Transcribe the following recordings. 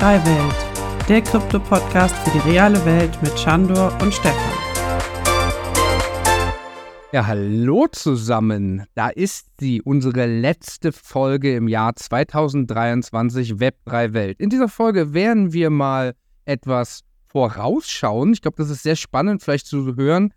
Web3 Welt, der Krypto-Podcast für die reale Welt mit Chandor und Stefan. Ja, hallo zusammen. Da ist sie, unsere letzte Folge im Jahr 2023 Web3 Welt. In dieser Folge werden wir mal etwas vorausschauen. Ich glaube, das ist sehr spannend, vielleicht zu hören,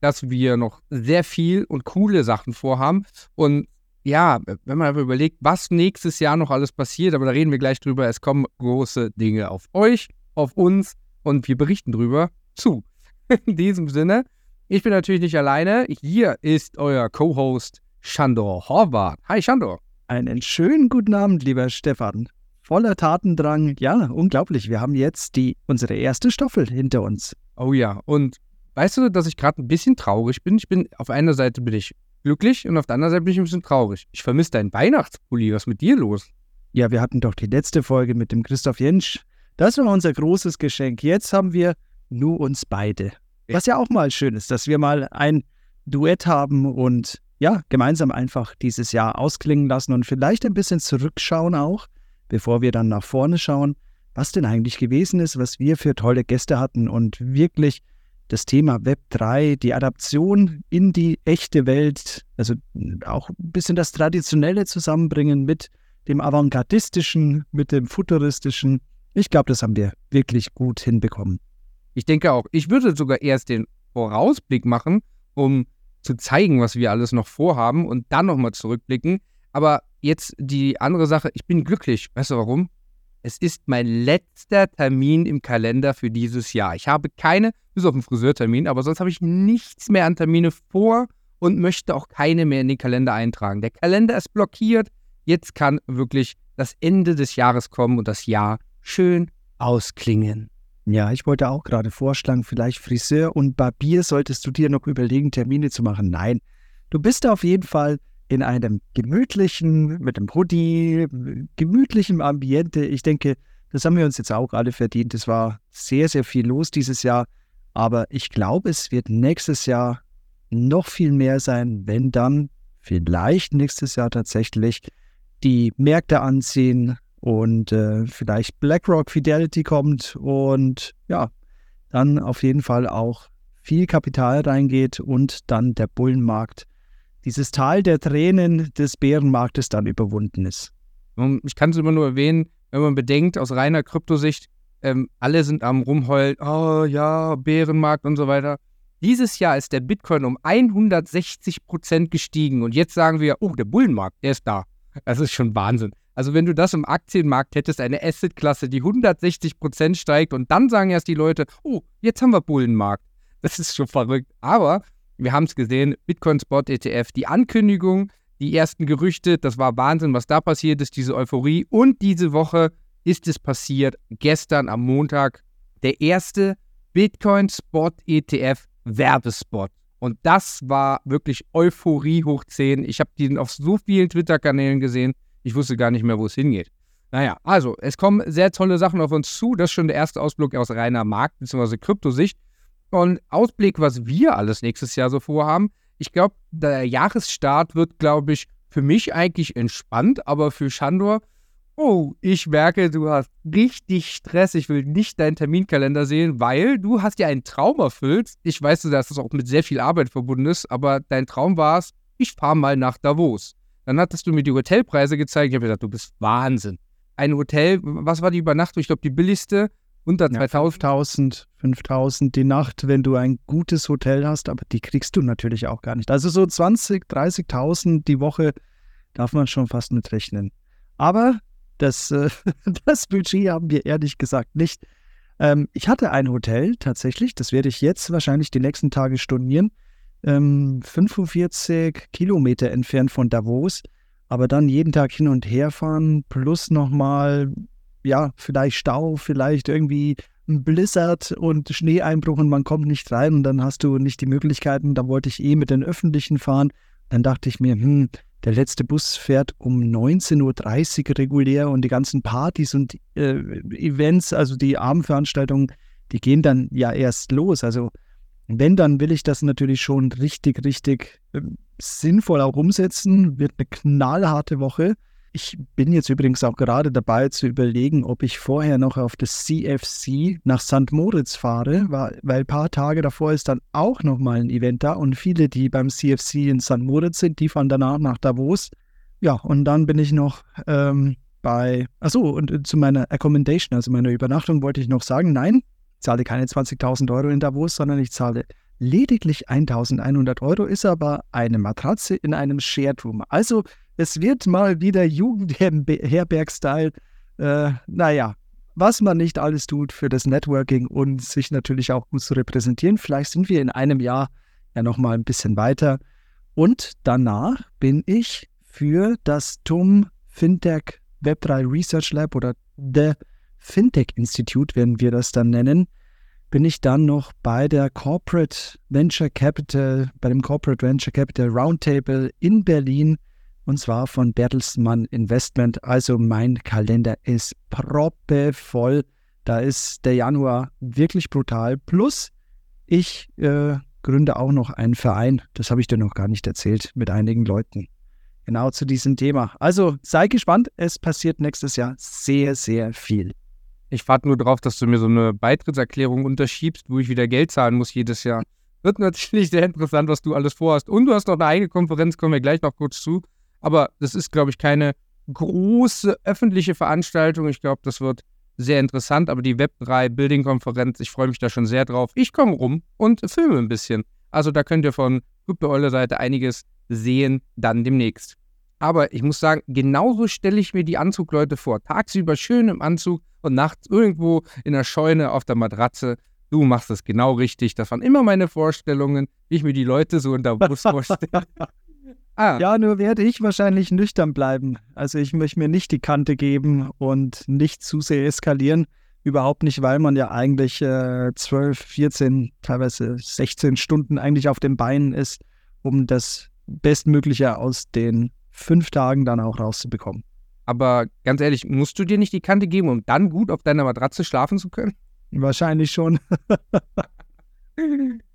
dass wir noch sehr viel und coole Sachen vorhaben. Und ja, wenn man überlegt, was nächstes Jahr noch alles passiert, aber da reden wir gleich drüber. Es kommen große Dinge auf euch, auf uns und wir berichten drüber zu. In diesem Sinne, ich bin natürlich nicht alleine. Hier ist euer Co-Host Shandor Horvath. Hi Shandor. Einen schönen guten Abend, lieber Stefan. Voller Tatendrang. Ja, unglaublich. Wir haben jetzt die, unsere erste Staffel hinter uns. Oh ja, und weißt du, dass ich gerade ein bisschen traurig bin? Ich bin, auf einer Seite bin ich glücklich und auf der anderen Seite bin ich ein bisschen traurig. Ich vermisse deinen Weihnachtspulli. Was ist mit dir los? Ja, wir hatten doch die letzte Folge mit dem Christoph Jentsch. Das war unser großes Geschenk. Jetzt haben wir nur uns beide. Was ja auch mal schön ist, dass wir mal ein Duett haben und ja, gemeinsam einfach dieses Jahr ausklingen lassen und vielleicht ein bisschen zurückschauen auch, bevor wir dann nach vorne schauen, was denn eigentlich gewesen ist, was wir für tolle Gäste hatten und wirklich das Thema Web 3, die Adaption in die echte Welt, also auch ein bisschen das Traditionelle zusammenbringen mit dem Avantgardistischen, mit dem Futuristischen. Ich glaube, das haben wir wirklich gut hinbekommen. Ich denke auch, ich würde sogar erst den Vorausblick machen, um zu zeigen, was wir alles noch vorhaben und dann nochmal zurückblicken. Aber jetzt die andere Sache, ich bin glücklich. Weißt du warum? Es ist mein letzter Termin im Kalender für dieses Jahr. Ich habe keine, bis auf den Friseurtermin, aber sonst habe ich nichts mehr an Termine vor und möchte auch keine mehr in den Kalender eintragen. Der Kalender ist blockiert. Jetzt kann wirklich das Ende des Jahres kommen und das Jahr schön ausklingen. Ja, ich wollte auch gerade vorschlagen, vielleicht Friseur und Barbier solltest du dir noch überlegen, Termine zu machen. Nein, du bist auf jeden Fall in einem gemütlichen, mit einem Hoodie, gemütlichem Ambiente. Ich denke, das haben wir uns jetzt auch alle verdient. Es war sehr, sehr viel los dieses Jahr. Aber ich glaube, es wird nächstes Jahr noch viel mehr sein, wenn dann vielleicht nächstes Jahr tatsächlich die Märkte anziehen und äh, vielleicht BlackRock Fidelity kommt und ja, dann auf jeden Fall auch viel Kapital reingeht und dann der Bullenmarkt dieses Tal der Tränen des Bärenmarktes dann überwunden ist. Ich kann es immer nur erwähnen, wenn man bedenkt, aus reiner Kryptosicht, ähm, alle sind am rumheulen, oh ja, Bärenmarkt und so weiter. Dieses Jahr ist der Bitcoin um 160 Prozent gestiegen und jetzt sagen wir, oh, der Bullenmarkt, der ist da. Das ist schon Wahnsinn. Also wenn du das im Aktienmarkt hättest, eine Assetklasse, die 160 Prozent steigt und dann sagen erst die Leute, oh, jetzt haben wir Bullenmarkt. Das ist schon verrückt. Aber wir haben es gesehen, Bitcoin Spot ETF, die Ankündigung, die ersten Gerüchte, das war Wahnsinn, was da passiert ist, diese Euphorie. Und diese Woche ist es passiert, gestern am Montag, der erste Bitcoin Spot ETF Werbespot. Und das war wirklich Euphorie hoch 10. Ich habe den auf so vielen Twitter-Kanälen gesehen, ich wusste gar nicht mehr, wo es hingeht. Naja, also, es kommen sehr tolle Sachen auf uns zu. Das ist schon der erste Ausblick aus reiner Markt- bzw. Kryptosicht. Und Ausblick, was wir alles nächstes Jahr so vorhaben. Ich glaube, der Jahresstart wird, glaube ich, für mich eigentlich entspannt, aber für Shandor, oh, ich merke, du hast richtig Stress. Ich will nicht deinen Terminkalender sehen, weil du hast ja einen Traum erfüllt. Ich weiß, dass das auch mit sehr viel Arbeit verbunden ist, aber dein Traum war es, ich fahre mal nach Davos. Dann hattest du mir die Hotelpreise gezeigt. Ich habe gesagt, du bist Wahnsinn. Ein Hotel, was war die Übernachtung? Ich glaube, die billigste unter 2000. 5000 die Nacht, wenn du ein gutes Hotel hast, aber die kriegst du natürlich auch gar nicht. Also so 20, 30.000 die Woche darf man schon fast mit rechnen. Aber das, äh, das Budget haben wir ehrlich gesagt nicht. Ähm, ich hatte ein Hotel tatsächlich, das werde ich jetzt wahrscheinlich die nächsten Tage stornieren, ähm, 45 Kilometer entfernt von Davos, aber dann jeden Tag hin und her fahren, plus nochmal ja, vielleicht Stau, vielleicht irgendwie ein Blizzard und Schneeeinbruch und man kommt nicht rein und dann hast du nicht die Möglichkeiten. Da wollte ich eh mit den Öffentlichen fahren. Dann dachte ich mir, hm, der letzte Bus fährt um 19.30 Uhr regulär und die ganzen Partys und äh, Events, also die Abendveranstaltungen, die gehen dann ja erst los. Also wenn, dann will ich das natürlich schon richtig, richtig äh, sinnvoll auch umsetzen. Wird eine knallharte Woche. Ich bin jetzt übrigens auch gerade dabei zu überlegen, ob ich vorher noch auf das CFC nach St. Moritz fahre, weil, ein paar Tage davor ist dann auch nochmal ein Event da und viele, die beim CFC in St. Moritz sind, die fahren danach nach Davos. Ja, und dann bin ich noch ähm, bei, achso, und äh, zu meiner Accommodation, also meiner Übernachtung, wollte ich noch sagen, nein, ich zahle keine 20.000 Euro in Davos, sondern ich zahle lediglich 1.100 Euro, ist aber eine Matratze in einem Shared Room. Also es wird mal wieder Jugendherberg-Style. Äh, naja, was man nicht alles tut für das Networking und sich natürlich auch gut zu repräsentieren. Vielleicht sind wir in einem Jahr ja nochmal ein bisschen weiter. Und danach bin ich für das TUM Fintech Web3 Research Lab oder The Fintech Institute, werden wir das dann nennen, bin ich dann noch bei der Corporate Venture Capital, bei dem Corporate Venture Capital Roundtable in Berlin und zwar von Bertelsmann Investment. Also mein Kalender ist proppevoll. Da ist der Januar wirklich brutal. Plus ich äh, gründe auch noch einen Verein. Das habe ich dir noch gar nicht erzählt mit einigen Leuten genau zu diesem Thema. Also sei gespannt, es passiert nächstes Jahr sehr, sehr viel. Ich warte nur darauf, dass du mir so eine Beitrittserklärung unterschiebst, wo ich wieder Geld zahlen muss jedes Jahr. Wird natürlich sehr interessant, was du alles vorhast. Und du hast noch eine eigene Konferenz, kommen wir gleich noch kurz zu. Aber das ist, glaube ich, keine große öffentliche Veranstaltung. Ich glaube, das wird sehr interessant. Aber die Web3 Building Konferenz, ich freue mich da schon sehr drauf. Ich komme rum und filme ein bisschen. Also da könnt ihr von Gruppe Eule Seite einiges sehen, dann demnächst. Aber ich muss sagen, genauso stelle ich mir die Anzugleute vor. Tagsüber schön im Anzug und nachts irgendwo in der Scheune auf der Matratze. Du machst das genau richtig. Das waren immer meine Vorstellungen, wie ich mir die Leute so in der Brust vorstelle. Ah. Ja, nur werde ich wahrscheinlich nüchtern bleiben. Also ich möchte mir nicht die Kante geben und nicht zu sehr eskalieren. Überhaupt nicht, weil man ja eigentlich äh, 12, 14, teilweise 16 Stunden eigentlich auf den Beinen ist, um das Bestmögliche aus den fünf Tagen dann auch rauszubekommen. Aber ganz ehrlich, musst du dir nicht die Kante geben, um dann gut auf deiner Matratze schlafen zu können? Wahrscheinlich schon.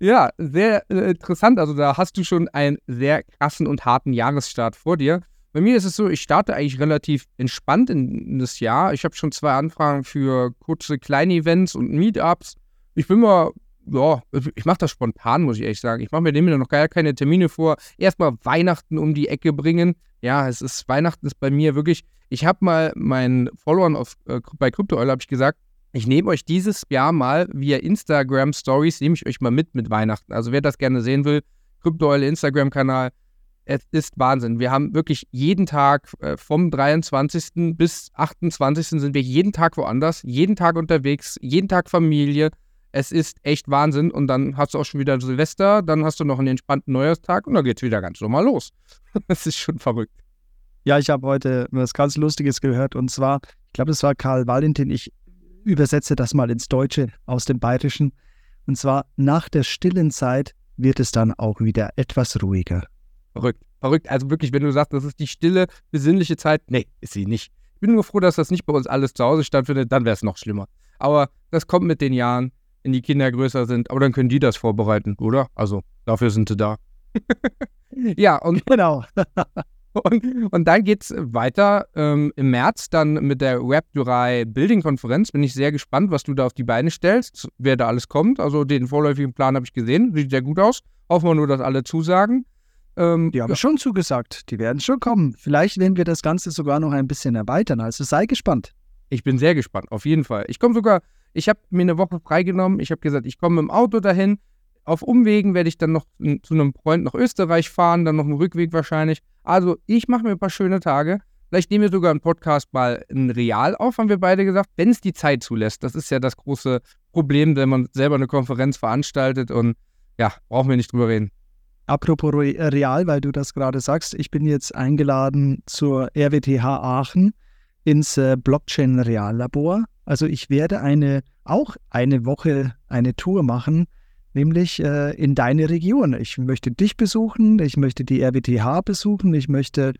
ja, sehr äh, interessant. Also da hast du schon einen sehr krassen und harten Jahresstart vor dir. Bei mir ist es so, ich starte eigentlich relativ entspannt in das Jahr. Ich habe schon zwei Anfragen für kurze kleine Events und Meetups. Ich bin mal ja, also ich mache das spontan, muss ich ehrlich sagen. Ich mache mir nämlich noch gar keine Termine vor. Erstmal Weihnachten um die Ecke bringen. Ja, es ist Weihnachten ist bei mir wirklich. Ich habe mal meinen Followern auf, äh, bei CryptoOil habe ich gesagt, ich nehme euch dieses Jahr mal via Instagram Stories, nehme ich euch mal mit mit Weihnachten. Also wer das gerne sehen will, CryptoOil Instagram-Kanal. Es ist Wahnsinn. Wir haben wirklich jeden Tag äh, vom 23. bis 28. sind wir jeden Tag woanders, jeden Tag unterwegs, jeden Tag Familie es ist echt Wahnsinn. Und dann hast du auch schon wieder Silvester, dann hast du noch einen entspannten Neujahrstag und dann geht es wieder ganz normal los. das ist schon verrückt. Ja, ich habe heute was ganz Lustiges gehört und zwar, ich glaube, das war Karl Valentin. Ich übersetze das mal ins Deutsche aus dem Bayerischen. Und zwar, nach der stillen Zeit wird es dann auch wieder etwas ruhiger. Verrückt, verrückt. Also wirklich, wenn du sagst, das ist die stille, besinnliche Zeit, nee, ist sie nicht. Ich bin nur froh, dass das nicht bei uns alles zu Hause stattfindet, dann wäre es noch schlimmer. Aber das kommt mit den Jahren wenn die Kinder größer sind. Aber dann können die das vorbereiten, oder? Also dafür sind sie da. ja, und genau. und, und dann geht es weiter ähm, im März dann mit der Web 3 Building Konferenz. Bin ich sehr gespannt, was du da auf die Beine stellst, wer da alles kommt. Also den vorläufigen Plan habe ich gesehen, sieht sehr gut aus. Hoffen wir nur, dass alle zusagen. Ähm, die haben ja. schon zugesagt, die werden schon kommen. Vielleicht werden wir das Ganze sogar noch ein bisschen erweitern. Also sei gespannt. Ich bin sehr gespannt, auf jeden Fall. Ich komme sogar ich habe mir eine Woche freigenommen. Ich habe gesagt, ich komme mit dem Auto dahin. Auf Umwegen werde ich dann noch zu einem Freund nach Österreich fahren, dann noch einen Rückweg wahrscheinlich. Also ich mache mir ein paar schöne Tage. Vielleicht nehmen wir sogar einen Podcast mal in Real auf, haben wir beide gesagt, wenn es die Zeit zulässt. Das ist ja das große Problem, wenn man selber eine Konferenz veranstaltet und ja, brauchen wir nicht drüber reden. Apropos Real, weil du das gerade sagst, ich bin jetzt eingeladen zur RWTH Aachen ins äh, Blockchain Reallabor. Also ich werde eine auch eine Woche eine Tour machen, nämlich äh, in deine Region. Ich möchte dich besuchen, ich möchte die RWTH besuchen, ich möchte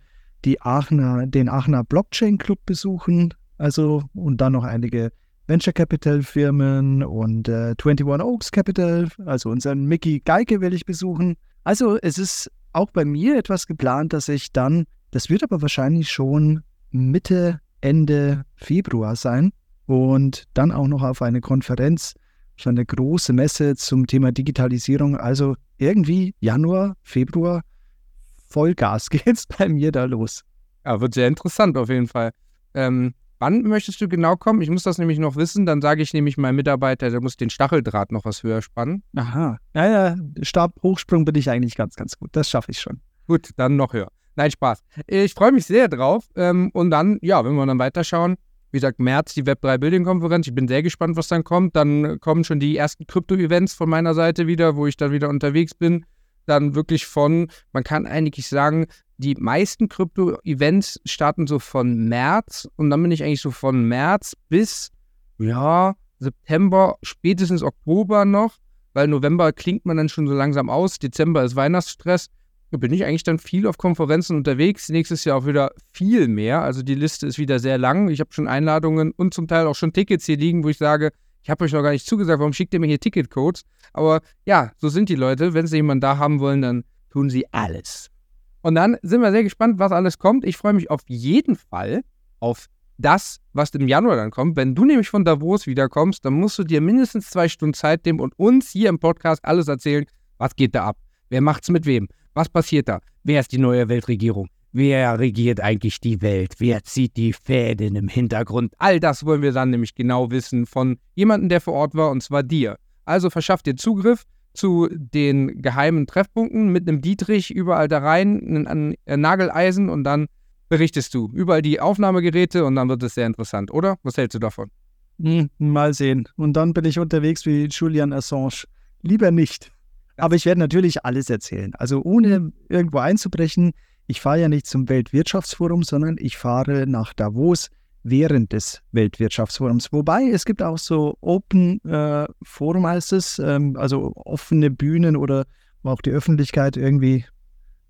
die Aachener, den Aachener Blockchain Club besuchen, also und dann noch einige Venture Capital Firmen und äh, 21 Oaks Capital, also unseren Mickey Geike will ich besuchen. Also es ist auch bei mir etwas geplant, dass ich dann, das wird aber wahrscheinlich schon Mitte, Ende Februar sein und dann auch noch auf eine Konferenz, so eine große Messe zum Thema Digitalisierung. Also irgendwie Januar, Februar, Vollgas geht's bei mir da los. Ja, wird sehr interessant auf jeden Fall. Ähm, wann möchtest du genau kommen? Ich muss das nämlich noch wissen. Dann sage ich nämlich meinem Mitarbeiter, der muss den Stacheldraht noch was höher spannen. Aha. Ja, ja, Stabhochsprung bin ich eigentlich ganz, ganz gut. Das schaffe ich schon. Gut, dann noch höher. Nein, Spaß. Ich freue mich sehr drauf. Ähm, und dann, ja, wenn wir dann weiterschauen, wie gesagt, März die Web3 Building Konferenz. Ich bin sehr gespannt, was dann kommt. Dann kommen schon die ersten Krypto-Events von meiner Seite wieder, wo ich dann wieder unterwegs bin. Dann wirklich von, man kann eigentlich sagen, die meisten Krypto-Events starten so von März und dann bin ich eigentlich so von März bis, ja, September, spätestens Oktober noch, weil November klingt man dann schon so langsam aus, Dezember ist Weihnachtsstress bin ich eigentlich dann viel auf Konferenzen unterwegs. Nächstes Jahr auch wieder viel mehr. Also die Liste ist wieder sehr lang. Ich habe schon Einladungen und zum Teil auch schon Tickets hier liegen, wo ich sage, ich habe euch noch gar nicht zugesagt, warum schickt ihr mir hier Ticketcodes? Aber ja, so sind die Leute. Wenn sie jemanden da haben wollen, dann tun sie alles. Und dann sind wir sehr gespannt, was alles kommt. Ich freue mich auf jeden Fall auf das, was im Januar dann kommt. Wenn du nämlich von Davos wiederkommst, dann musst du dir mindestens zwei Stunden Zeit nehmen und uns hier im Podcast alles erzählen, was geht da ab? Wer macht's mit wem? Was passiert da? Wer ist die neue Weltregierung? Wer regiert eigentlich die Welt? Wer zieht die Fäden im Hintergrund? All das wollen wir dann nämlich genau wissen von jemandem, der vor Ort war, und zwar dir. Also verschaff dir Zugriff zu den geheimen Treffpunkten mit einem Dietrich überall da rein, ein, ein Nageleisen und dann berichtest du. Überall die Aufnahmegeräte und dann wird es sehr interessant, oder? Was hältst du davon? Hm, mal sehen. Und dann bin ich unterwegs wie Julian Assange. Lieber nicht. Aber ich werde natürlich alles erzählen. Also ohne mhm. irgendwo einzubrechen. Ich fahre ja nicht zum Weltwirtschaftsforum, sondern ich fahre nach Davos während des Weltwirtschaftsforums. Wobei es gibt auch so Open äh, Forum heißt es, ähm, also offene Bühnen oder wo auch die Öffentlichkeit irgendwie,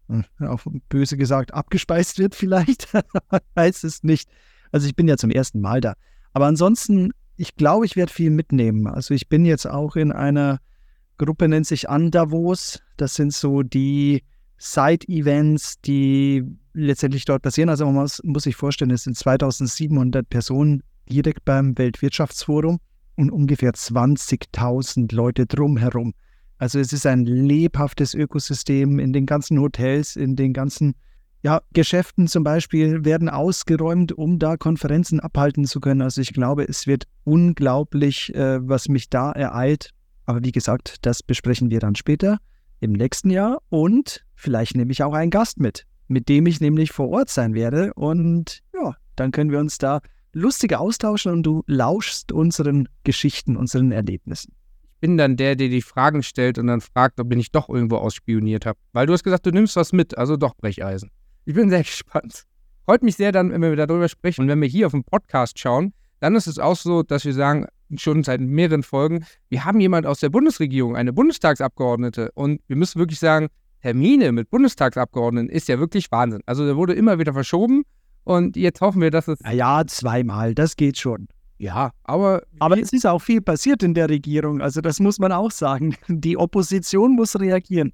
äh, auch böse gesagt, abgespeist wird vielleicht. heißt es nicht. Also ich bin ja zum ersten Mal da. Aber ansonsten, ich glaube, ich werde viel mitnehmen. Also ich bin jetzt auch in einer Gruppe nennt sich Andavos. Das sind so die Side-Events, die letztendlich dort passieren. Also man muss, muss sich vorstellen, es sind 2700 Personen direkt beim Weltwirtschaftsforum und ungefähr 20.000 Leute drumherum. Also es ist ein lebhaftes Ökosystem in den ganzen Hotels, in den ganzen ja, Geschäften zum Beispiel werden ausgeräumt, um da Konferenzen abhalten zu können. Also ich glaube, es wird unglaublich, äh, was mich da ereilt. Aber wie gesagt, das besprechen wir dann später im nächsten Jahr und vielleicht nehme ich auch einen Gast mit, mit dem ich nämlich vor Ort sein werde. Und ja, dann können wir uns da lustiger austauschen und du lauschst unseren Geschichten, unseren Erlebnissen. Ich bin dann der, der die Fragen stellt und dann fragt, ob ich nicht doch irgendwo ausspioniert habe. Weil du hast gesagt, du nimmst was mit, also doch Brecheisen. Ich bin sehr gespannt. Freut mich sehr dann, wenn wir darüber sprechen. Und wenn wir hier auf den Podcast schauen, dann ist es auch so, dass wir sagen, schon seit mehreren Folgen, wir haben jemand aus der Bundesregierung, eine Bundestagsabgeordnete. Und wir müssen wirklich sagen, Termine mit Bundestagsabgeordneten ist ja wirklich Wahnsinn. Also der wurde immer wieder verschoben und jetzt hoffen wir, dass es. Ja, zweimal, das geht schon. Ja, aber. Aber es ist auch viel passiert in der Regierung. Also, das muss man auch sagen. Die Opposition muss reagieren.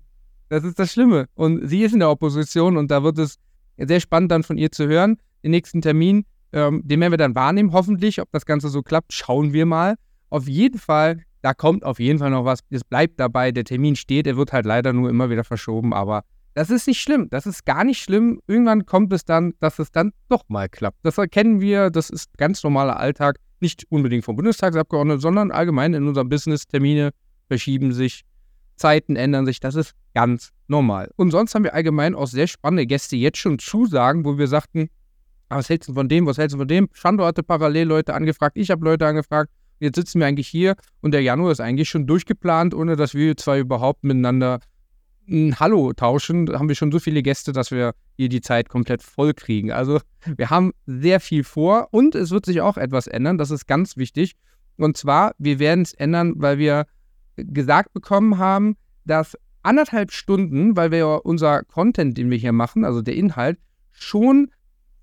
Das ist das Schlimme. Und sie ist in der Opposition und da wird es sehr spannend dann von ihr zu hören. Den nächsten Termin ähm, den werden wir dann wahrnehmen, hoffentlich. Ob das Ganze so klappt, schauen wir mal. Auf jeden Fall, da kommt auf jeden Fall noch was. Es bleibt dabei, der Termin steht, er wird halt leider nur immer wieder verschoben, aber das ist nicht schlimm. Das ist gar nicht schlimm. Irgendwann kommt es dann, dass es dann doch mal klappt. Das erkennen wir, das ist ganz normaler Alltag. Nicht unbedingt vom Bundestagsabgeordneten, sondern allgemein in unserem Business. Termine verschieben sich, Zeiten ändern sich. Das ist ganz normal. Und sonst haben wir allgemein auch sehr spannende Gäste jetzt schon Zusagen, wo wir sagten, Was hältst du von dem, was hältst du von dem? Shando hatte parallel Leute angefragt, ich habe Leute angefragt. Jetzt sitzen wir eigentlich hier und der Januar ist eigentlich schon durchgeplant, ohne dass wir zwei überhaupt miteinander ein Hallo tauschen. Da haben wir schon so viele Gäste, dass wir hier die Zeit komplett voll kriegen. Also wir haben sehr viel vor und es wird sich auch etwas ändern. Das ist ganz wichtig. Und zwar, wir werden es ändern, weil wir gesagt bekommen haben, dass anderthalb Stunden, weil wir ja unser Content, den wir hier machen, also der Inhalt, schon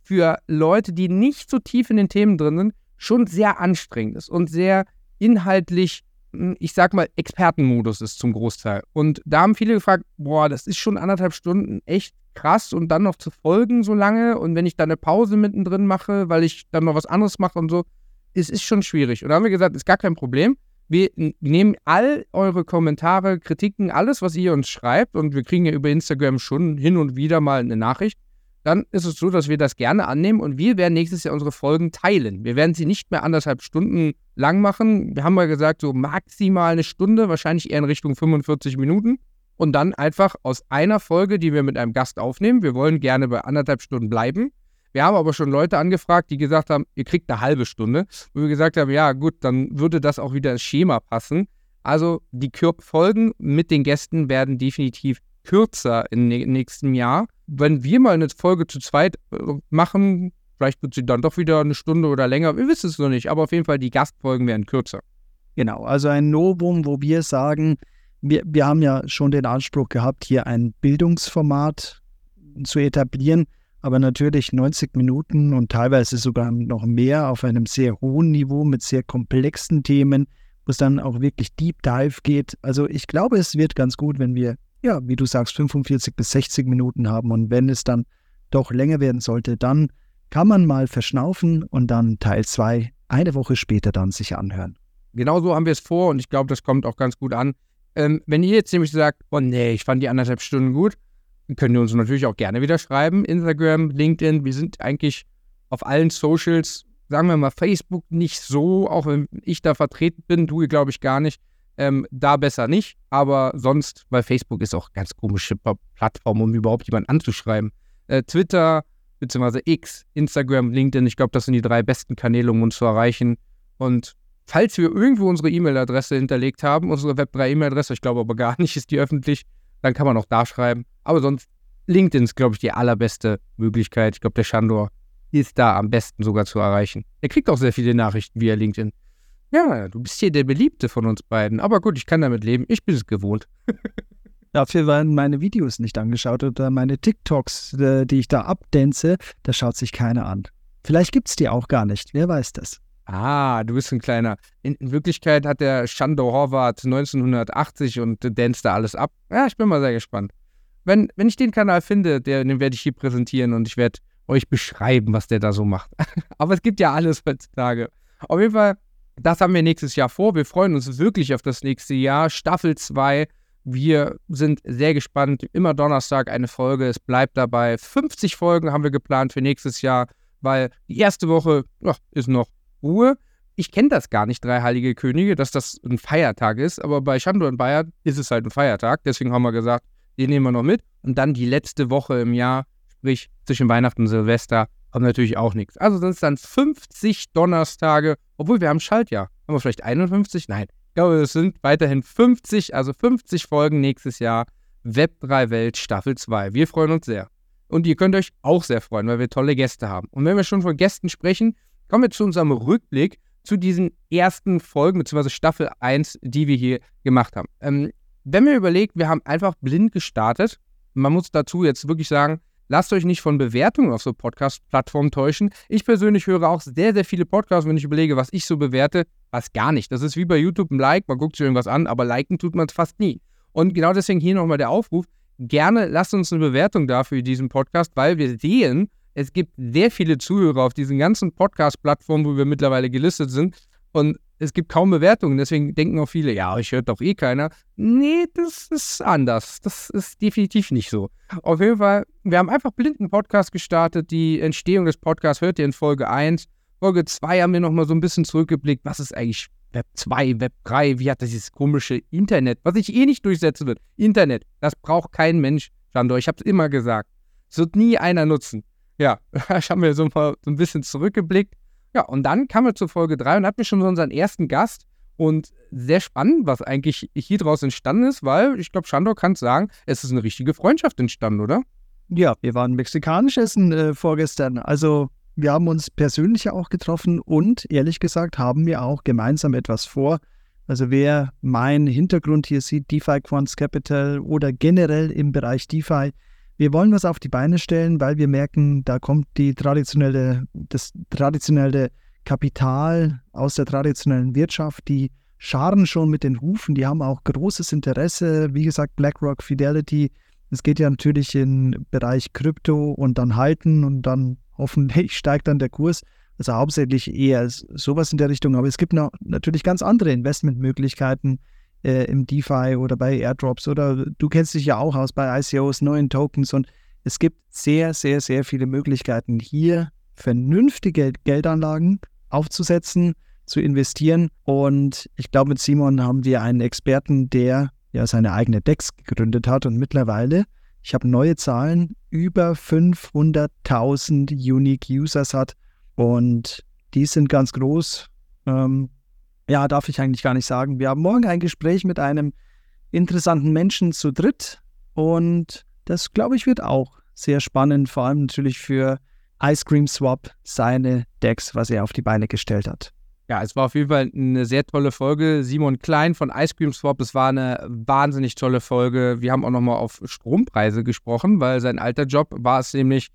für Leute, die nicht so tief in den Themen drin sind, schon sehr anstrengend ist und sehr inhaltlich hm, ich sag mal, Expertenmodus ist zum Großteil. Und da haben viele gefragt, boah, das ist schon anderthalb Stunden echt krass und dann noch zu folgen so lange und wenn ich da eine Pause mittendrin mache, weil ich dann noch was anderes mache und so, es ist schon schwierig. Und da haben wir gesagt, ist gar kein Problem. Wir nehmen all eure Kommentare, Kritiken, alles, was ihr uns schreibt und wir kriegen ja über Instagram schon hin und wieder mal eine Nachricht dann ist es so, dass wir das gerne annehmen und wir werden nächstes Jahr unsere Folgen teilen. Wir werden sie nicht mehr anderthalb Stunden lang machen. Wir haben mal gesagt, so maximal eine Stunde, wahrscheinlich eher in Richtung 45 Minuten. Und dann einfach aus einer Folge, die wir mit einem Gast aufnehmen. Wir wollen gerne bei anderthalb Stunden bleiben. Wir haben aber schon Leute angefragt, die gesagt haben, ihr kriegt eine halbe Stunde. Wo wir gesagt haben, ja gut, dann würde das auch wieder ins Schema passen. Also die Folgen mit den Gästen werden definitiv kürzer im nächsten Jahr wenn wir mal eine Folge zu zweit äh, machen, vielleicht wird sie dann doch wieder eine Stunde oder länger, wir wissen es noch nicht, aber auf jeden Fall die Gastfolgen werden kürzer. Genau, also ein Novum, wo wir sagen, wir, wir haben ja schon den Anspruch gehabt, hier ein Bildungsformat zu etablieren, aber natürlich 90 Minuten und teilweise sogar noch mehr auf einem sehr hohen Niveau mit sehr komplexen Themen, wo es dann auch wirklich Deep Dive geht. Also ich glaube, es wird ganz gut, wenn wir ja, wie du sagst, 45 bis 60 Minuten haben. Und wenn es dann doch länger werden sollte, dann kann man mal verschnaufen und dann Teil 2 eine Woche später dann sich anhören. Genau so haben wir es vor und ich glaube, das kommt auch ganz gut an. Ähm, wenn ihr jetzt nämlich sagt, oh nee, ich fand die anderthalb Stunden gut, könnt ihr uns natürlich auch gerne wieder schreiben. Instagram, LinkedIn, wir sind eigentlich auf allen Socials, sagen wir mal Facebook nicht so, auch wenn ich da vertreten bin, du glaube ich gar nicht. Ähm, da besser nicht, aber sonst, weil Facebook ist auch ganz komische Plattform, um überhaupt jemanden anzuschreiben. Äh, Twitter, beziehungsweise X, Instagram, LinkedIn, ich glaube, das sind die drei besten Kanäle, um uns zu erreichen. Und falls wir irgendwo unsere E-Mail-Adresse hinterlegt haben, unsere Web3-E-Mail-Adresse, ich glaube aber gar nicht, ist die öffentlich, dann kann man auch da schreiben. Aber sonst, LinkedIn ist, glaube ich, die allerbeste Möglichkeit. Ich glaube, der Shandor ist da am besten sogar zu erreichen. Er kriegt auch sehr viele Nachrichten via LinkedIn. Ja, du bist hier der Beliebte von uns beiden. Aber gut, ich kann damit leben. Ich bin es gewohnt. Dafür werden meine Videos nicht angeschaut oder meine TikToks, äh, die ich da abdänze, da schaut sich keiner an. Vielleicht gibt es die auch gar nicht. Wer weiß das? Ah, du bist ein kleiner. In, in Wirklichkeit hat der Shando Horvath 1980 und dänzt da alles ab. Ja, ich bin mal sehr gespannt. Wenn, wenn ich den Kanal finde, der, den werde ich hier präsentieren und ich werde euch beschreiben, was der da so macht. Aber es gibt ja alles heutzutage. Auf jeden Fall das haben wir nächstes Jahr vor. Wir freuen uns wirklich auf das nächste Jahr. Staffel 2. Wir sind sehr gespannt. Immer Donnerstag eine Folge. Es bleibt dabei. 50 Folgen haben wir geplant für nächstes Jahr, weil die erste Woche ach, ist noch Ruhe. Ich kenne das gar nicht, drei Heilige Könige, dass das ein Feiertag ist, aber bei Schandor in Bayern ist es halt ein Feiertag. Deswegen haben wir gesagt, den nehmen wir noch mit. Und dann die letzte Woche im Jahr, sprich zwischen Weihnachten und Silvester, kommt natürlich auch nichts. Also sind es dann 50 Donnerstage, obwohl wir haben Schaltjahr. Haben wir vielleicht 51? Nein. Ich glaube, es sind weiterhin 50, also 50 Folgen nächstes Jahr. Web 3 Welt Staffel 2. Wir freuen uns sehr. Und ihr könnt euch auch sehr freuen, weil wir tolle Gäste haben. Und wenn wir schon von Gästen sprechen, kommen wir zu unserem Rückblick zu diesen ersten Folgen, beziehungsweise Staffel 1, die wir hier gemacht haben. Ähm, wenn wir überlegt, wir haben einfach blind gestartet. Man muss dazu jetzt wirklich sagen, Lasst euch nicht von Bewertungen auf so Podcast-Plattformen täuschen. Ich persönlich höre auch sehr, sehr viele Podcasts, wenn ich überlege, was ich so bewerte, was gar nicht. Das ist wie bei YouTube ein Like, man guckt sich irgendwas an, aber liken tut man es fast nie. Und genau deswegen hier nochmal der Aufruf, gerne lasst uns eine Bewertung dafür diesen Podcast, weil wir sehen, es gibt sehr viele Zuhörer auf diesen ganzen Podcast-Plattformen, wo wir mittlerweile gelistet sind. Und es gibt kaum Bewertungen, deswegen denken auch viele, ja, ich hört doch eh keiner. Nee, das ist anders. Das ist definitiv nicht so. Auf jeden Fall, wir haben einfach blinden Podcast gestartet. Die Entstehung des Podcasts hört ihr in Folge 1. Folge 2 haben wir nochmal so ein bisschen zurückgeblickt. Was ist eigentlich Web 2, Web 3? Wie hat das dieses komische Internet, was sich eh nicht durchsetzen wird? Internet, das braucht kein Mensch, Sandor. Ich habe es immer gesagt. Es wird nie einer nutzen. Ja, da haben wir so, mal so ein bisschen zurückgeblickt. Ja, und dann kamen wir zur Folge 3 und hatten schon unseren ersten Gast. Und sehr spannend, was eigentlich hier draus entstanden ist, weil ich glaube, Shandor kann sagen, es ist eine richtige Freundschaft entstanden, oder? Ja, wir waren mexikanisch essen äh, vorgestern. Also wir haben uns persönlich auch getroffen und ehrlich gesagt haben wir auch gemeinsam etwas vor. Also wer meinen Hintergrund hier sieht, DeFi Quants Capital oder generell im Bereich DeFi, wir wollen was auf die Beine stellen, weil wir merken, da kommt die traditionelle, das traditionelle Kapital aus der traditionellen Wirtschaft, die scharen schon mit den Hufen, die haben auch großes Interesse. Wie gesagt, BlackRock, Fidelity, es geht ja natürlich in Bereich Krypto und dann halten und dann hoffentlich steigt dann der Kurs. Also hauptsächlich eher sowas in der Richtung. Aber es gibt noch natürlich ganz andere Investmentmöglichkeiten äh, im DeFi oder bei Airdrops oder du kennst dich ja auch aus bei ICOs, neuen Tokens und es gibt sehr, sehr, sehr viele Möglichkeiten hier vernünftige Geldanlagen aufzusetzen, zu investieren. Und ich glaube, mit Simon haben wir einen Experten, der ja seine eigene DEX gegründet hat und mittlerweile, ich habe neue Zahlen, über 500.000 Unique Users hat und die sind ganz groß. Ähm, ja, darf ich eigentlich gar nicht sagen. Wir haben morgen ein Gespräch mit einem interessanten Menschen zu dritt und das, glaube ich, wird auch sehr spannend, vor allem natürlich für Ice Cream Swap, seine Decks, was er auf die Beine gestellt hat. Ja, es war auf jeden Fall eine sehr tolle Folge. Simon Klein von Ice Cream Swap, es war eine wahnsinnig tolle Folge. Wir haben auch nochmal auf Strompreise gesprochen, weil sein alter Job war es nämlich,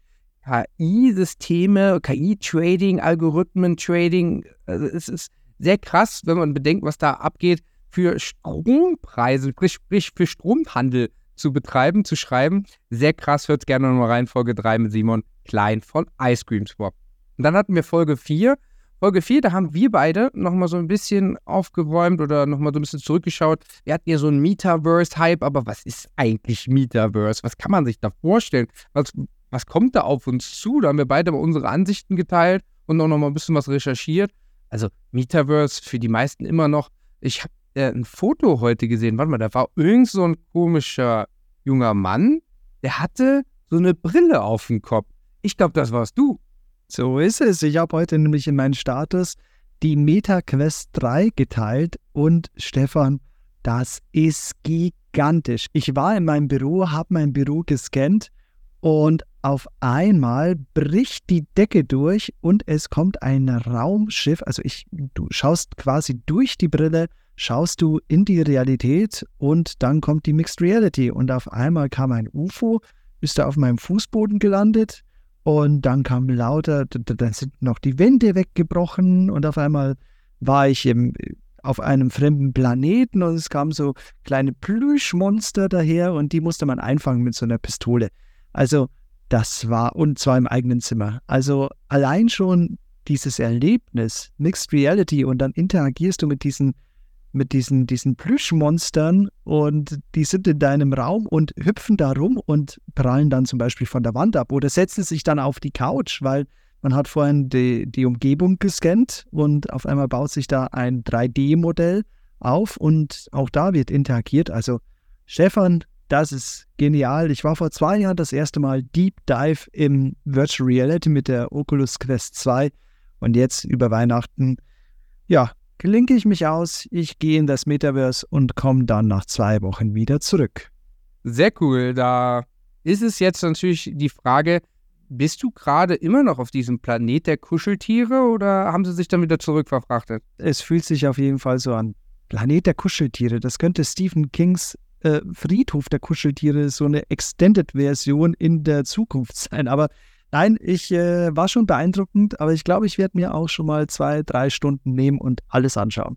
KI-Systeme, KI-Trading, Algorithmen-Trading. Also es ist sehr krass, wenn man bedenkt, was da abgeht, für Strompreise, sprich, für Stromhandel zu betreiben, zu schreiben. Sehr krass, hört gerne nochmal rein, Folge 3 mit Simon Klein von Ice Cream Swap. Und dann hatten wir Folge 4. Folge 4, da haben wir beide nochmal so ein bisschen aufgeräumt oder nochmal so ein bisschen zurückgeschaut. Wir hatten ja so einen Metaverse-Hype, aber was ist eigentlich Metaverse? Was kann man sich da vorstellen? Was, was kommt da auf uns zu? Da haben wir beide mal unsere Ansichten geteilt und auch nochmal ein bisschen was recherchiert. Also Metaverse für die meisten immer noch. Ich habe äh, ein Foto heute gesehen. Warte mal, da war irgend so ein komischer junger Mann, der hatte so eine Brille auf dem Kopf. Ich glaube, das warst du. So ist es. Ich habe heute nämlich in meinen Status die MetaQuest 3 geteilt und Stefan, das ist gigantisch. Ich war in meinem Büro, habe mein Büro gescannt und auf einmal bricht die Decke durch und es kommt ein Raumschiff. Also ich, du schaust quasi durch die Brille, schaust du in die Realität und dann kommt die Mixed Reality und auf einmal kam ein UFO, bist du auf meinem Fußboden gelandet und dann kam lauter, dann sind noch die Wände weggebrochen und auf einmal war ich im, auf einem fremden Planeten und es kamen so kleine Plüschmonster daher und die musste man einfangen mit so einer Pistole. Also das war, und zwar im eigenen Zimmer. Also allein schon dieses Erlebnis, Mixed Reality und dann interagierst du mit diesen mit diesen, diesen Plüschmonstern und die sind in deinem Raum und hüpfen da rum und prallen dann zum Beispiel von der Wand ab oder setzen sich dann auf die Couch, weil man hat vorhin die, die Umgebung gescannt und auf einmal baut sich da ein 3D-Modell auf und auch da wird interagiert. Also Stefan, das ist genial. Ich war vor zwei Jahren das erste Mal Deep Dive im Virtual Reality mit der Oculus Quest 2 und jetzt über Weihnachten, ja, klinke ich mich aus, ich gehe in das Metaverse und komme dann nach zwei Wochen wieder zurück. Sehr cool. Da ist es jetzt natürlich die Frage, bist du gerade immer noch auf diesem Planet der Kuscheltiere oder haben sie sich dann wieder zurückverfrachtet? Es fühlt sich auf jeden Fall so an. Planet der Kuscheltiere, das könnte Stephen Kings äh, Friedhof der Kuscheltiere, so eine Extended-Version in der Zukunft sein. Aber Nein, ich äh, war schon beeindruckend, aber ich glaube, ich werde mir auch schon mal zwei, drei Stunden nehmen und alles anschauen.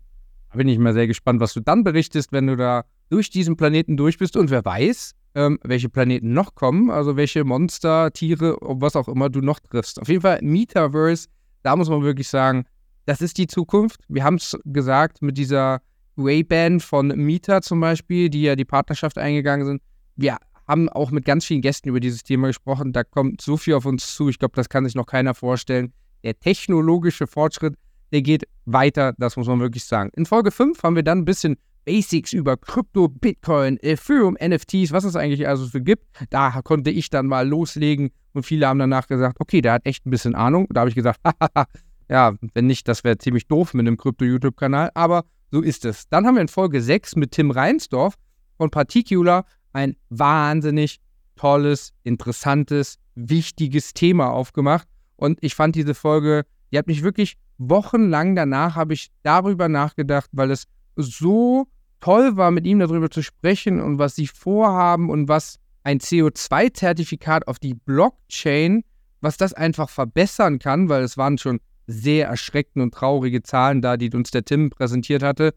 Da bin ich mal sehr gespannt, was du dann berichtest, wenn du da durch diesen Planeten durch bist und wer weiß, ähm, welche Planeten noch kommen, also welche Monster, Tiere, was auch immer du noch triffst. Auf jeden Fall Metaverse, da muss man wirklich sagen, das ist die Zukunft. Wir haben es gesagt mit dieser Ray-Ban von Meta zum Beispiel, die ja die Partnerschaft eingegangen sind. Wir haben auch mit ganz vielen Gästen über dieses Thema gesprochen. Da kommt so viel auf uns zu. Ich glaube, das kann sich noch keiner vorstellen. Der technologische Fortschritt, der geht weiter, das muss man wirklich sagen. In Folge 5 haben wir dann ein bisschen Basics über Krypto, Bitcoin, Ethereum, NFTs, was es eigentlich also für gibt. Da konnte ich dann mal loslegen und viele haben danach gesagt, okay, der hat echt ein bisschen Ahnung. Da habe ich gesagt, ja, wenn nicht, das wäre ziemlich doof mit einem Krypto-YouTube-Kanal, aber so ist es. Dann haben wir in Folge 6 mit Tim Reinsdorf von Particular ein wahnsinnig tolles, interessantes, wichtiges Thema aufgemacht. Und ich fand diese Folge, die hat mich wirklich wochenlang danach habe ich darüber nachgedacht, weil es so toll war, mit ihm darüber zu sprechen und was sie vorhaben und was ein CO2-Zertifikat auf die Blockchain, was das einfach verbessern kann, weil es waren schon sehr erschreckende und traurige Zahlen da, die uns der Tim präsentiert hatte.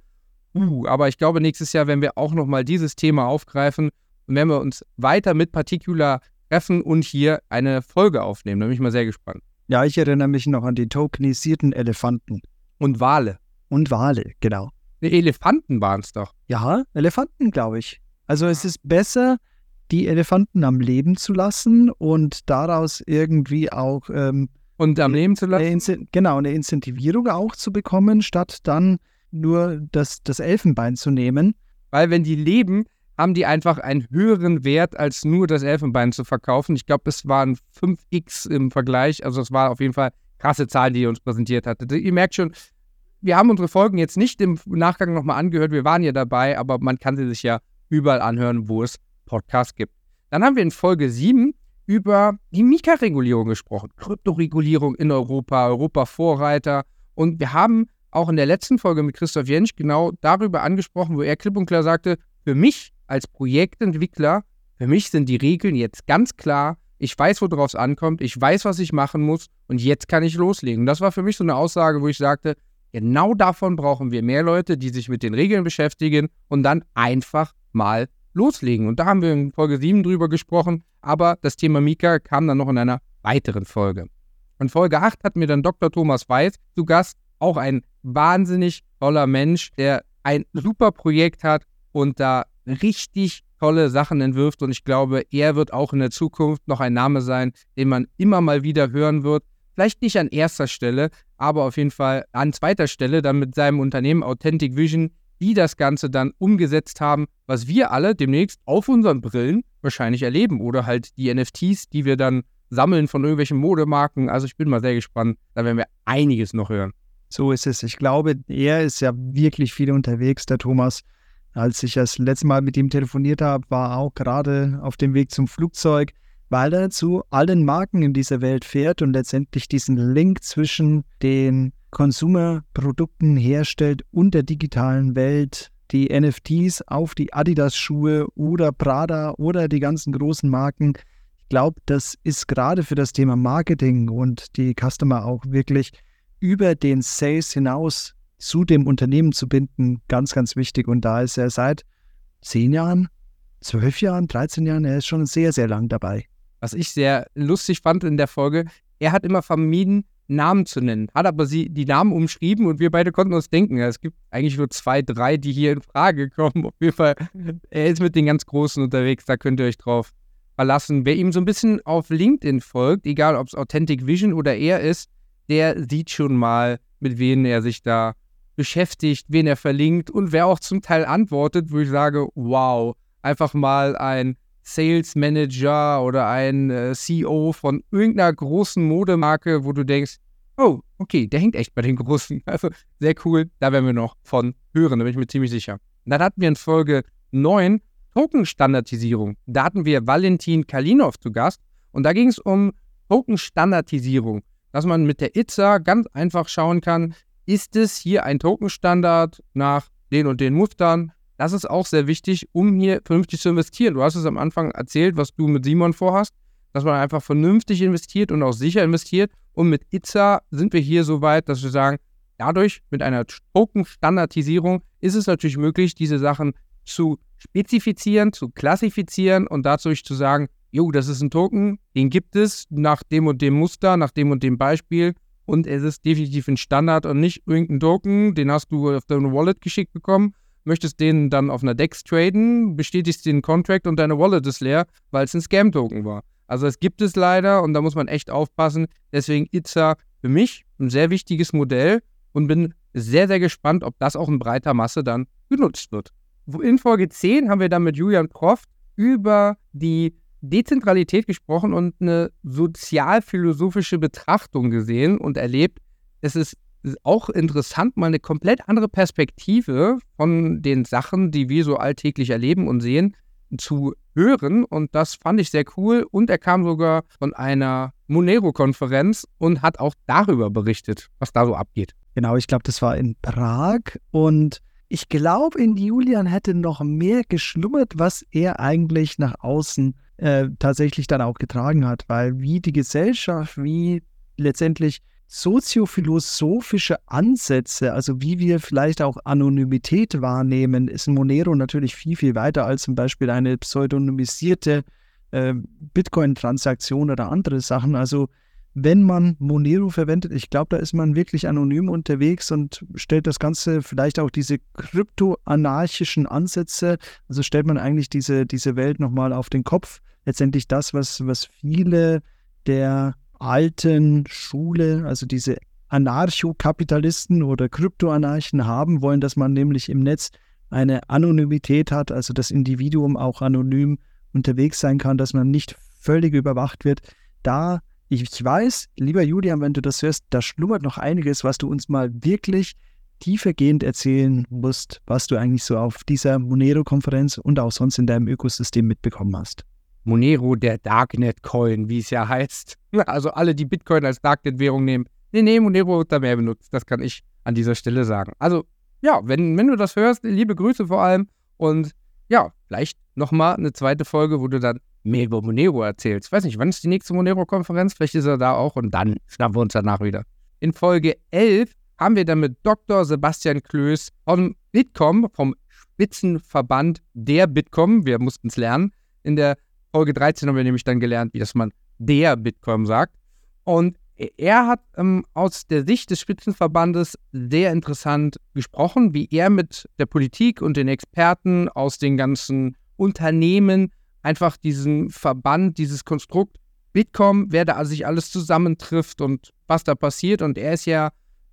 Uh, aber ich glaube, nächstes Jahr werden wir auch nochmal dieses Thema aufgreifen und werden wir uns weiter mit Particular treffen und hier eine Folge aufnehmen. Da bin ich mal sehr gespannt. Ja, ich erinnere mich noch an die tokenisierten Elefanten. Und Wale. Und Wale, genau. Elefanten waren es doch. Ja, Elefanten, glaube ich. Also es ist besser, die Elefanten am Leben zu lassen und daraus irgendwie auch ähm, und am Leben zu lassen. genau, eine Incentivierung auch zu bekommen, statt dann nur das, das Elfenbein zu nehmen. Weil wenn die leben, haben die einfach einen höheren Wert, als nur das Elfenbein zu verkaufen. Ich glaube, es waren 5x im Vergleich. Also es war auf jeden Fall krasse Zahlen, die ihr uns präsentiert hattet. Ihr merkt schon, wir haben unsere Folgen jetzt nicht im Nachgang nochmal angehört. Wir waren ja dabei, aber man kann sie sich ja überall anhören, wo es Podcasts gibt. Dann haben wir in Folge 7 über die Mika-Regulierung gesprochen. Kryptoregulierung in Europa, Europa-Vorreiter. Und wir haben auch in der letzten Folge mit Christoph Jensch genau darüber angesprochen, wo er klipp und klar sagte, für mich als Projektentwickler, für mich sind die Regeln jetzt ganz klar. Ich weiß, worauf es ankommt. Ich weiß, was ich machen muss. Und jetzt kann ich loslegen. Und das war für mich so eine Aussage, wo ich sagte, genau davon brauchen wir mehr Leute, die sich mit den Regeln beschäftigen und dann einfach mal loslegen. Und da haben wir in Folge 7 drüber gesprochen. Aber das Thema Mika kam dann noch in einer weiteren Folge. In Folge 8 hatten wir dann Dr. Thomas Weiß zu Gast. Auch ein wahnsinnig toller Mensch, der ein super Projekt hat und da richtig tolle Sachen entwirft. Und ich glaube, er wird auch in der Zukunft noch ein Name sein, den man immer mal wieder hören wird. Vielleicht nicht an erster Stelle, aber auf jeden Fall an zweiter Stelle, dann mit seinem Unternehmen Authentic Vision, die das Ganze dann umgesetzt haben, was wir alle demnächst auf unseren Brillen wahrscheinlich erleben oder halt die NFTs, die wir dann sammeln von irgendwelchen Modemarken. Also ich bin mal sehr gespannt. Da werden wir einiges noch hören. So ist es. Ich glaube, er ist ja wirklich viel unterwegs, der Thomas. Als ich das letzte Mal mit ihm telefoniert habe, war auch gerade auf dem Weg zum Flugzeug, weil er zu allen Marken in dieser Welt fährt und letztendlich diesen Link zwischen den Konsumerprodukten herstellt und der digitalen Welt, die NFTs auf die Adidas-Schuhe oder Prada oder die ganzen großen Marken. Ich glaube, das ist gerade für das Thema Marketing und die Customer auch wirklich über den Sales hinaus zu dem Unternehmen zu binden, ganz, ganz wichtig. Und da ist er seit zehn Jahren, zwölf Jahren, 13 Jahren, er ist schon sehr, sehr lang dabei. Was ich sehr lustig fand in der Folge, er hat immer vermieden, Namen zu nennen, hat aber sie die Namen umschrieben und wir beide konnten uns denken, es gibt eigentlich nur zwei, drei, die hier in Frage kommen. Auf jeden Fall, er ist mit den ganz Großen unterwegs, da könnt ihr euch drauf verlassen. Wer ihm so ein bisschen auf LinkedIn folgt, egal ob es Authentic Vision oder er ist, der sieht schon mal, mit wem er sich da beschäftigt, wen er verlinkt und wer auch zum Teil antwortet, wo ich sage, wow, einfach mal ein Sales Manager oder ein äh, CEO von irgendeiner großen Modemarke, wo du denkst, oh, okay, der hängt echt bei den Großen. Also sehr cool, da werden wir noch von hören, da bin ich mir ziemlich sicher. Dann hatten wir in Folge 9 Token-Standardisierung. Da hatten wir Valentin Kalinov zu Gast und da ging es um Token-Standardisierung dass man mit der ITSA ganz einfach schauen kann, ist es hier ein Tokenstandard nach den und den Mustern? Das ist auch sehr wichtig, um hier vernünftig zu investieren. Du hast es am Anfang erzählt, was du mit Simon vorhast, dass man einfach vernünftig investiert und auch sicher investiert. Und mit ITSA sind wir hier so weit, dass wir sagen, dadurch mit einer Token-Standardisierung ist es natürlich möglich, diese Sachen zu spezifizieren, zu klassifizieren und dadurch zu sagen, jo, das ist ein Token, den gibt es nach dem und dem Muster, nach dem und dem Beispiel und es ist definitiv ein Standard und nicht irgendein Token, den hast du auf deine Wallet geschickt bekommen, möchtest den dann auf einer DEX traden, bestätigst den Contract und deine Wallet ist leer, weil es ein Scam-Token war. Also es gibt es leider und da muss man echt aufpassen. Deswegen Itza für mich ein sehr wichtiges Modell und bin sehr, sehr gespannt, ob das auch in breiter Masse dann genutzt wird. In Folge 10 haben wir dann mit Julian Proft über die Dezentralität gesprochen und eine sozialphilosophische Betrachtung gesehen und erlebt. Es ist auch interessant, mal eine komplett andere Perspektive von den Sachen, die wir so alltäglich erleben und sehen, zu hören. Und das fand ich sehr cool. Und er kam sogar von einer Monero-Konferenz und hat auch darüber berichtet, was da so abgeht. Genau, ich glaube, das war in Prag. Und ich glaube, in Julian hätte noch mehr geschlummert, was er eigentlich nach außen äh, tatsächlich dann auch getragen hat, weil wie die Gesellschaft, wie letztendlich soziophilosophische Ansätze, also wie wir vielleicht auch Anonymität wahrnehmen, ist Monero natürlich viel, viel weiter als zum Beispiel eine pseudonymisierte äh, Bitcoin-Transaktion oder andere Sachen. Also wenn man Monero verwendet, ich glaube, da ist man wirklich anonym unterwegs und stellt das Ganze vielleicht auch diese kryptoanarchischen Ansätze, also stellt man eigentlich diese, diese Welt nochmal auf den Kopf. Letztendlich das, was, was viele der alten Schule, also diese Anarchokapitalisten oder Kryptoanarchen haben wollen, dass man nämlich im Netz eine Anonymität hat, also das Individuum auch anonym unterwegs sein kann, dass man nicht völlig überwacht wird. Da ich weiß, lieber Julian, wenn du das hörst, da schlummert noch einiges, was du uns mal wirklich tiefergehend erzählen musst, was du eigentlich so auf dieser Monero-Konferenz und auch sonst in deinem Ökosystem mitbekommen hast. Monero, der Darknet-Coin, wie es ja heißt. Also alle, die Bitcoin als Darknet-Währung nehmen. Nee, nee, Monero wird da mehr benutzt. Das kann ich an dieser Stelle sagen. Also, ja, wenn, wenn du das hörst, liebe Grüße vor allem. Und ja, vielleicht nochmal eine zweite Folge, wo du dann mehr über Monero erzählst. Ich weiß nicht, wann ist die nächste Monero-Konferenz? Vielleicht ist er da auch und dann schnappen wir uns danach wieder. In Folge 11 haben wir dann mit Dr. Sebastian Klöß vom Bitkom, vom Spitzenverband der Bitkom, wir mussten es lernen. In der Folge 13 haben wir nämlich dann gelernt, wie das man der Bitkom sagt. Und er hat ähm, aus der Sicht des Spitzenverbandes sehr interessant gesprochen, wie er mit der Politik und den Experten aus den ganzen Unternehmen einfach diesen Verband, dieses Konstrukt Bitkom, wer da sich alles zusammentrifft und was da passiert. Und er ist ja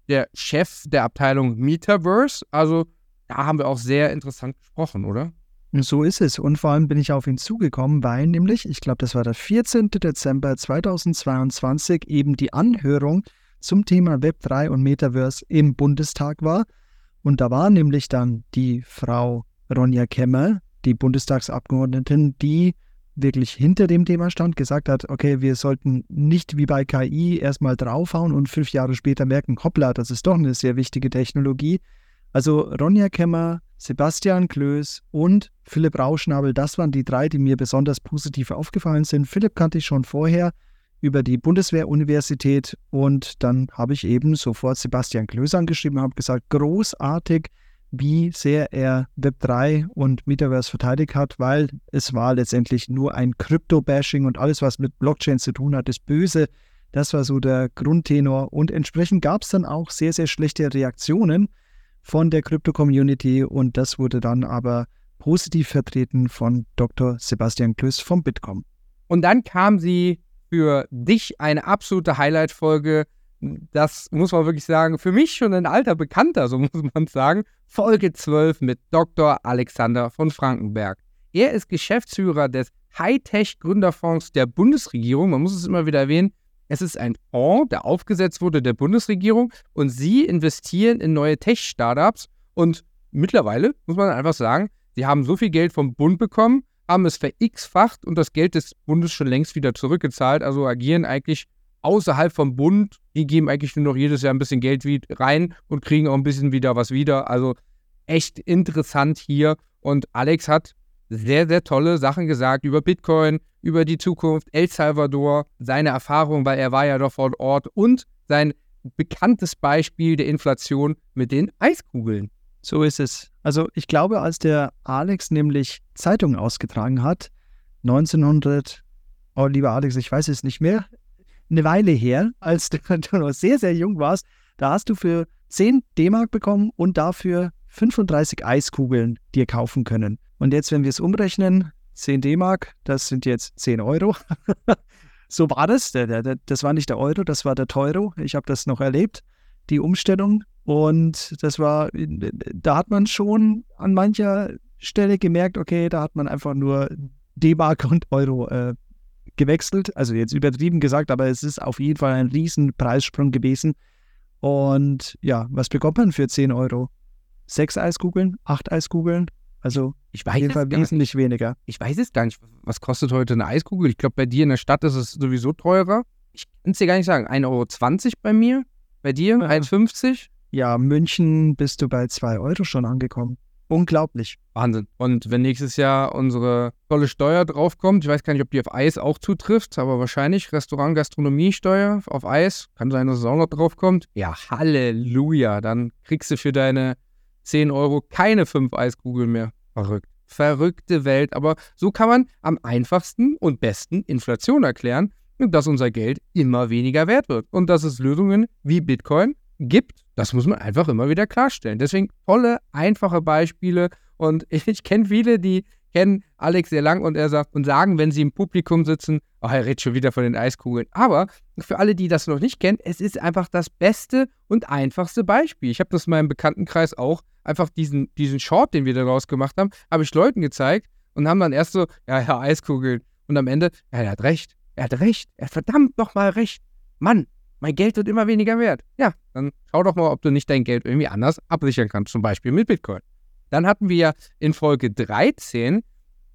der Chef der Abteilung Metaverse. Also da haben wir auch sehr interessant gesprochen, oder? So ist es. Und vor allem bin ich auf ihn zugekommen, weil nämlich, ich glaube, das war der 14. Dezember 2022, eben die Anhörung zum Thema Web3 und Metaverse im Bundestag war. Und da war nämlich dann die Frau Ronja Kemmer, die Bundestagsabgeordnetin, die wirklich hinter dem Thema stand, gesagt hat, okay, wir sollten nicht wie bei KI erstmal draufhauen und fünf Jahre später merken, hoppla, das ist doch eine sehr wichtige Technologie. Also Ronja Kemmer, Sebastian Klöß und Philipp Rauschnabel, das waren die drei, die mir besonders positiv aufgefallen sind. Philipp kannte ich schon vorher über die Bundeswehruniversität und dann habe ich eben sofort Sebastian Klöß angeschrieben und habe gesagt, großartig, wie sehr er Web3 und Metaverse verteidigt hat, weil es war letztendlich nur ein Krypto-Bashing und alles, was mit Blockchain zu tun hat, ist böse. Das war so der Grundtenor und entsprechend gab es dann auch sehr, sehr schlechte Reaktionen von der Krypto-Community und das wurde dann aber positiv vertreten von Dr. Sebastian Klöß vom Bitkom. Und dann kam sie für dich eine absolute Highlight-Folge das muss man wirklich sagen, für mich schon ein alter Bekannter, so muss man sagen. Folge 12 mit Dr. Alexander von Frankenberg. Er ist Geschäftsführer des Hightech-Gründerfonds der Bundesregierung. Man muss es immer wieder erwähnen. Es ist ein Fonds, der aufgesetzt wurde der Bundesregierung und sie investieren in neue Tech-Startups. Und mittlerweile muss man einfach sagen, sie haben so viel Geld vom Bund bekommen, haben es verx-facht und das Geld des Bundes schon längst wieder zurückgezahlt. Also agieren eigentlich außerhalb vom Bund, die geben eigentlich nur noch jedes Jahr ein bisschen Geld rein und kriegen auch ein bisschen wieder was wieder. Also echt interessant hier. Und Alex hat sehr, sehr tolle Sachen gesagt über Bitcoin, über die Zukunft, El Salvador, seine Erfahrung, weil er war ja doch vor Ort und sein bekanntes Beispiel der Inflation mit den Eiskugeln. So ist es. Also ich glaube, als der Alex nämlich Zeitungen ausgetragen hat, 1900, oh lieber Alex, ich weiß es nicht mehr, eine Weile her, als du noch sehr, sehr jung warst. Da hast du für 10 D-Mark bekommen und dafür 35 Eiskugeln dir kaufen können. Und jetzt, wenn wir es umrechnen, 10 D-Mark, das sind jetzt 10 Euro. so war das. Das war nicht der Euro, das war der Teuro. Ich habe das noch erlebt, die Umstellung. Und das war, da hat man schon an mancher Stelle gemerkt, okay, da hat man einfach nur D-Mark und Euro äh, gewechselt. Also jetzt übertrieben gesagt, aber es ist auf jeden Fall ein riesen Preissprung gewesen. Und ja, was bekommt man für 10 Euro? Sechs Eiskugeln? Acht Eiskugeln? Also ich weiß auf jeden Fall wesentlich nicht. weniger. Ich weiß es gar nicht. Was kostet heute eine Eiskugel? Ich glaube, bei dir in der Stadt ist es sowieso teurer. Ich kann es dir gar nicht sagen. 1,20 Euro bei mir? Bei dir? Ja. 1,50? Ja, München bist du bei 2 Euro schon angekommen. unglaublich. Wahnsinn. Und wenn nächstes Jahr unsere tolle Steuer draufkommt, ich weiß gar nicht, ob die auf Eis auch zutrifft, aber wahrscheinlich Restaurant Gastronomiesteuer auf Eis, kann sein, dass es auch noch draufkommt. Ja, Halleluja, dann kriegst du für deine 10 Euro keine 5 Eiskugeln mehr. Verrückt. Verrückte Welt, aber so kann man am einfachsten und besten Inflation erklären dass unser Geld immer weniger wert wird und dass es Lösungen wie Bitcoin gibt. Das muss man einfach immer wieder klarstellen. Deswegen tolle, einfache Beispiele. Und ich kenne viele, die kennen Alex sehr lang und er sagt und sagen, wenn sie im Publikum sitzen, oh, er redet schon wieder von den Eiskugeln. Aber für alle, die das noch nicht kennen, es ist einfach das beste und einfachste Beispiel. Ich habe das in meinem Bekanntenkreis auch, einfach diesen, diesen Short, den wir daraus gemacht haben, habe ich Leuten gezeigt und haben dann erst so, ja, ja, Eiskugeln. Und am Ende, ja, er hat recht. Er hat recht. Er hat verdammt nochmal recht. Mann, mein Geld wird immer weniger wert. Ja, dann schau doch mal, ob du nicht dein Geld irgendwie anders absichern kannst, zum Beispiel mit Bitcoin. Dann hatten wir in Folge 13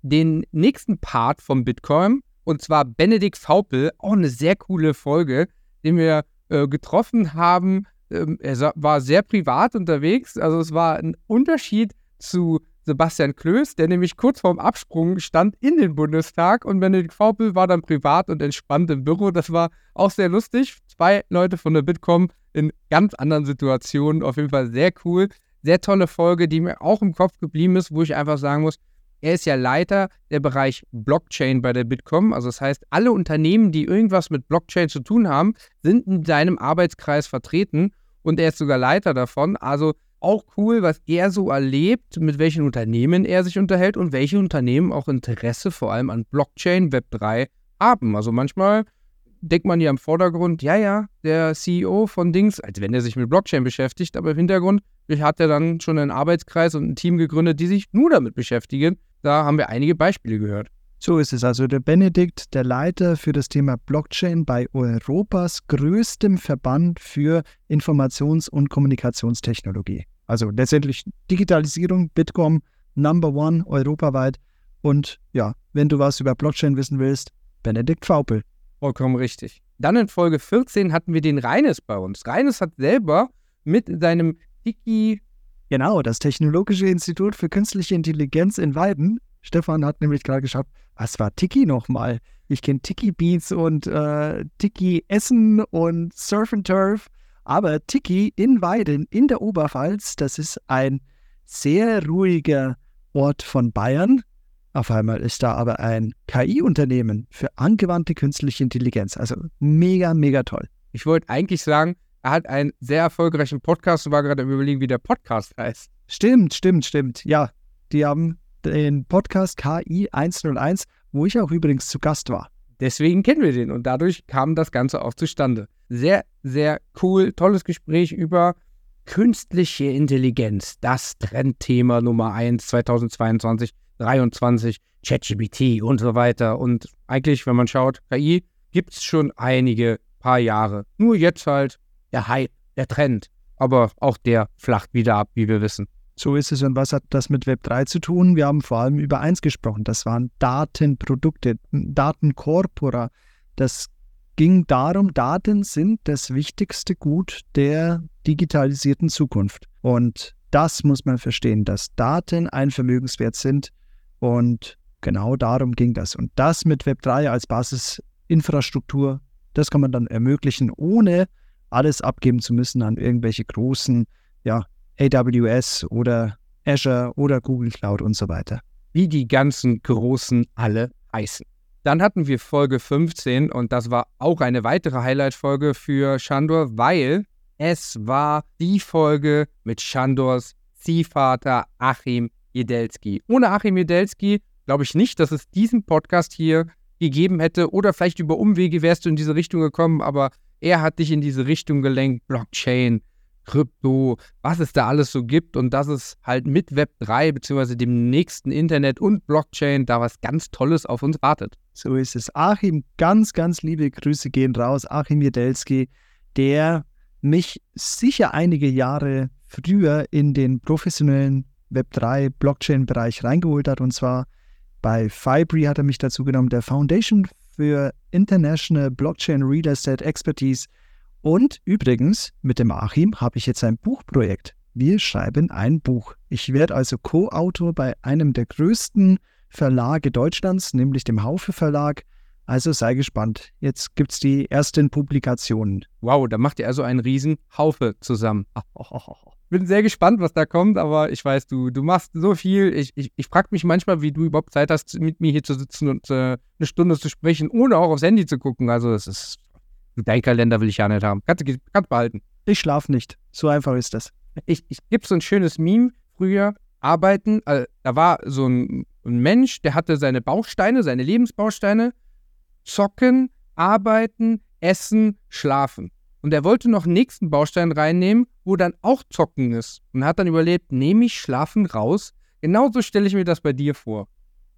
den nächsten Part vom Bitcoin und zwar Benedikt Faupel, auch eine sehr coole Folge, den wir äh, getroffen haben. Ähm, er war sehr privat unterwegs, also es war ein Unterschied zu Sebastian Klöß, der nämlich kurz vorm Absprung stand in den Bundestag und Benedikt Faupel war dann privat und entspannt im Büro. Das war auch sehr lustig. Zwei Leute von der Bitkom in ganz anderen Situationen. Auf jeden Fall sehr cool. Sehr tolle Folge, die mir auch im Kopf geblieben ist, wo ich einfach sagen muss, er ist ja Leiter der Bereich Blockchain bei der Bitkom. Also das heißt, alle Unternehmen, die irgendwas mit Blockchain zu tun haben, sind in seinem Arbeitskreis vertreten und er ist sogar Leiter davon. Also auch cool, was er so erlebt, mit welchen Unternehmen er sich unterhält und welche Unternehmen auch Interesse vor allem an Blockchain, Web3 haben. Also manchmal denkt man ja im Vordergrund, ja, ja, der CEO von Dings, als wenn er sich mit Blockchain beschäftigt, aber im Hintergrund hat er dann schon einen Arbeitskreis und ein Team gegründet, die sich nur damit beschäftigen. Da haben wir einige Beispiele gehört. So ist es also. Der Benedikt, der Leiter für das Thema Blockchain bei Europas größtem Verband für Informations- und Kommunikationstechnologie. Also letztendlich Digitalisierung, Bitkom, Number One europaweit. Und ja, wenn du was über Blockchain wissen willst, Benedikt Faupel. Vollkommen richtig. Dann in Folge 14 hatten wir den Reines bei uns. Reines hat selber mit seinem Tiki. Genau, das Technologische Institut für Künstliche Intelligenz in Weiden. Stefan hat nämlich gerade geschaut, was war Tiki nochmal? Ich kenne Tiki Beats und äh, Tiki Essen und Surf and Turf. Aber Tiki in Weiden in der Oberpfalz, das ist ein sehr ruhiger Ort von Bayern. Auf einmal ist da aber ein KI-Unternehmen für angewandte künstliche Intelligenz. Also mega, mega toll. Ich wollte eigentlich sagen, er hat einen sehr erfolgreichen Podcast und war gerade überlegen, wie der Podcast heißt. Stimmt, stimmt, stimmt. Ja, die haben den Podcast KI 101, wo ich auch übrigens zu Gast war. Deswegen kennen wir den und dadurch kam das Ganze auch zustande. Sehr, sehr cool, tolles Gespräch über künstliche Intelligenz, das Trendthema Nummer 1 2022, 2023, ChatGPT und so weiter. Und eigentlich, wenn man schaut, KI gibt es schon einige paar Jahre. Nur jetzt halt der Hype, der Trend. Aber auch der flacht wieder ab, wie wir wissen. So ist es. Und was hat das mit Web3 zu tun? Wir haben vor allem über eins gesprochen. Das waren Datenprodukte, Datenkorpora. Das ging darum, Daten sind das wichtigste Gut der digitalisierten Zukunft. Und das muss man verstehen, dass Daten ein Vermögenswert sind. Und genau darum ging das. Und das mit Web3 als Basisinfrastruktur, das kann man dann ermöglichen, ohne alles abgeben zu müssen an irgendwelche großen, ja, AWS oder Azure oder Google Cloud und so weiter. Wie die ganzen großen alle heißen. Dann hatten wir Folge 15 und das war auch eine weitere Highlight-Folge für Shandor, weil es war die Folge mit Shandors Ziehvater Achim Jedelski. Ohne Achim Jedelski glaube ich nicht, dass es diesen Podcast hier gegeben hätte oder vielleicht über Umwege wärst du in diese Richtung gekommen, aber er hat dich in diese Richtung gelenkt, Blockchain, Krypto, was es da alles so gibt und dass es halt mit Web 3 bzw. dem nächsten Internet und Blockchain da was ganz Tolles auf uns wartet. So ist es. Achim, ganz, ganz liebe Grüße gehen raus. Achim Jedelski, der mich sicher einige Jahre früher in den professionellen Web 3 Blockchain-Bereich reingeholt hat und zwar bei Fibri hat er mich dazu genommen, der Foundation für International Blockchain Real Estate Expertise und übrigens, mit dem Achim habe ich jetzt ein Buchprojekt. wir schreiben ein Buch. Ich werde also Co-Autor bei einem der größten Verlage Deutschlands, nämlich dem Haufe Verlag. Also sei gespannt. Jetzt gibt es die ersten Publikationen. Wow, da macht ihr also einen riesen Haufe zusammen. Bin sehr gespannt, was da kommt, aber ich weiß, du, du machst so viel. Ich, ich, ich frage mich manchmal, wie du überhaupt Zeit hast, mit mir hier zu sitzen und äh, eine Stunde zu sprechen, ohne auch aufs Handy zu gucken. Also, es ist. Dein Kalender will ich ja nicht haben. Kannst du kannst behalten. Ich schlafe nicht. So einfach ist das. Ich, ich gibt so ein schönes Meme früher. Arbeiten, äh, da war so ein, ein Mensch, der hatte seine Bausteine, seine Lebensbausteine. Zocken, arbeiten, essen, schlafen. Und er wollte noch einen nächsten Baustein reinnehmen, wo dann auch Zocken ist. Und hat dann überlebt, nehme ich Schlafen raus. Genauso stelle ich mir das bei dir vor.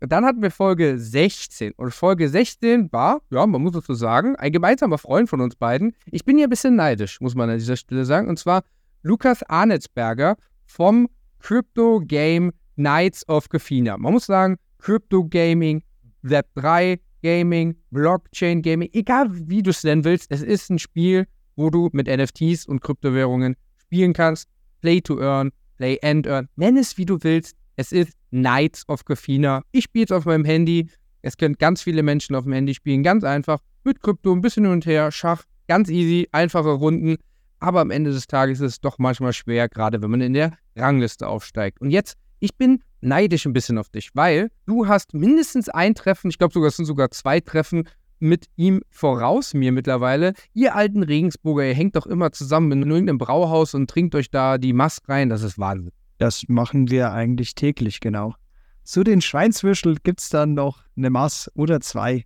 Und dann hatten wir Folge 16. Und Folge 16 war, ja, man muss es so sagen, ein gemeinsamer Freund von uns beiden. Ich bin hier ein bisschen neidisch, muss man an dieser Stelle sagen. Und zwar Lukas Arnetsberger vom Crypto Game Knights of Gefina. Man muss sagen, Crypto Gaming, Web 3 Gaming, Blockchain Gaming, egal wie du es nennen willst, es ist ein Spiel, wo du mit NFTs und Kryptowährungen spielen kannst. Play to earn, play and earn. Nenn es wie du willst. Es ist Knights of Gefina. Ich spiele es auf meinem Handy. Es können ganz viele Menschen auf dem Handy spielen. Ganz einfach. Mit Krypto ein bisschen hin und her. Schach. Ganz easy. Einfache Runden aber am Ende des Tages ist es doch manchmal schwer, gerade wenn man in der Rangliste aufsteigt. Und jetzt, ich bin neidisch ein bisschen auf dich, weil du hast mindestens ein Treffen, ich glaube sogar, es sind sogar zwei Treffen mit ihm voraus mir mittlerweile. Ihr alten Regensburger, ihr hängt doch immer zusammen in irgendeinem Brauhaus und trinkt euch da die Mask rein. Das ist Wahnsinn. Das machen wir eigentlich täglich, genau. Zu den Schweinswürschel gibt es dann noch eine Maß oder zwei.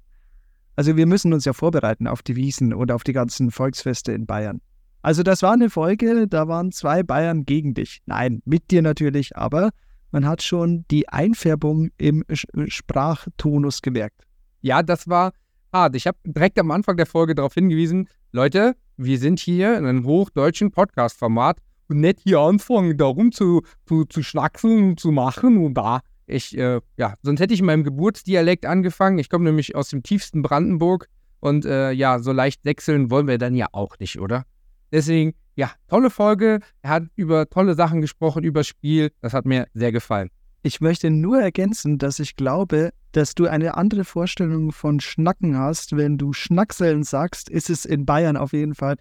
Also wir müssen uns ja vorbereiten auf die Wiesen und auf die ganzen Volksfeste in Bayern. Also das war eine Folge, da waren zwei Bayern gegen dich. Nein, mit dir natürlich, aber man hat schon die Einfärbung im Sprachtonus gemerkt. Ja, das war hart. Ich habe direkt am Anfang der Folge darauf hingewiesen, Leute, wir sind hier in einem hochdeutschen Podcast-Format und nicht hier anfangen, darum zu, zu, zu schnackseln und zu machen und da. Ich, äh, ja, sonst hätte ich in meinem Geburtsdialekt angefangen. Ich komme nämlich aus dem tiefsten Brandenburg und äh, ja, so leicht wechseln wollen wir dann ja auch nicht, oder? Deswegen, ja, tolle Folge. Er hat über tolle Sachen gesprochen, über Spiel. Das hat mir sehr gefallen. Ich möchte nur ergänzen, dass ich glaube, dass du eine andere Vorstellung von Schnacken hast. Wenn du Schnackseln sagst, ist es in Bayern auf jeden Fall,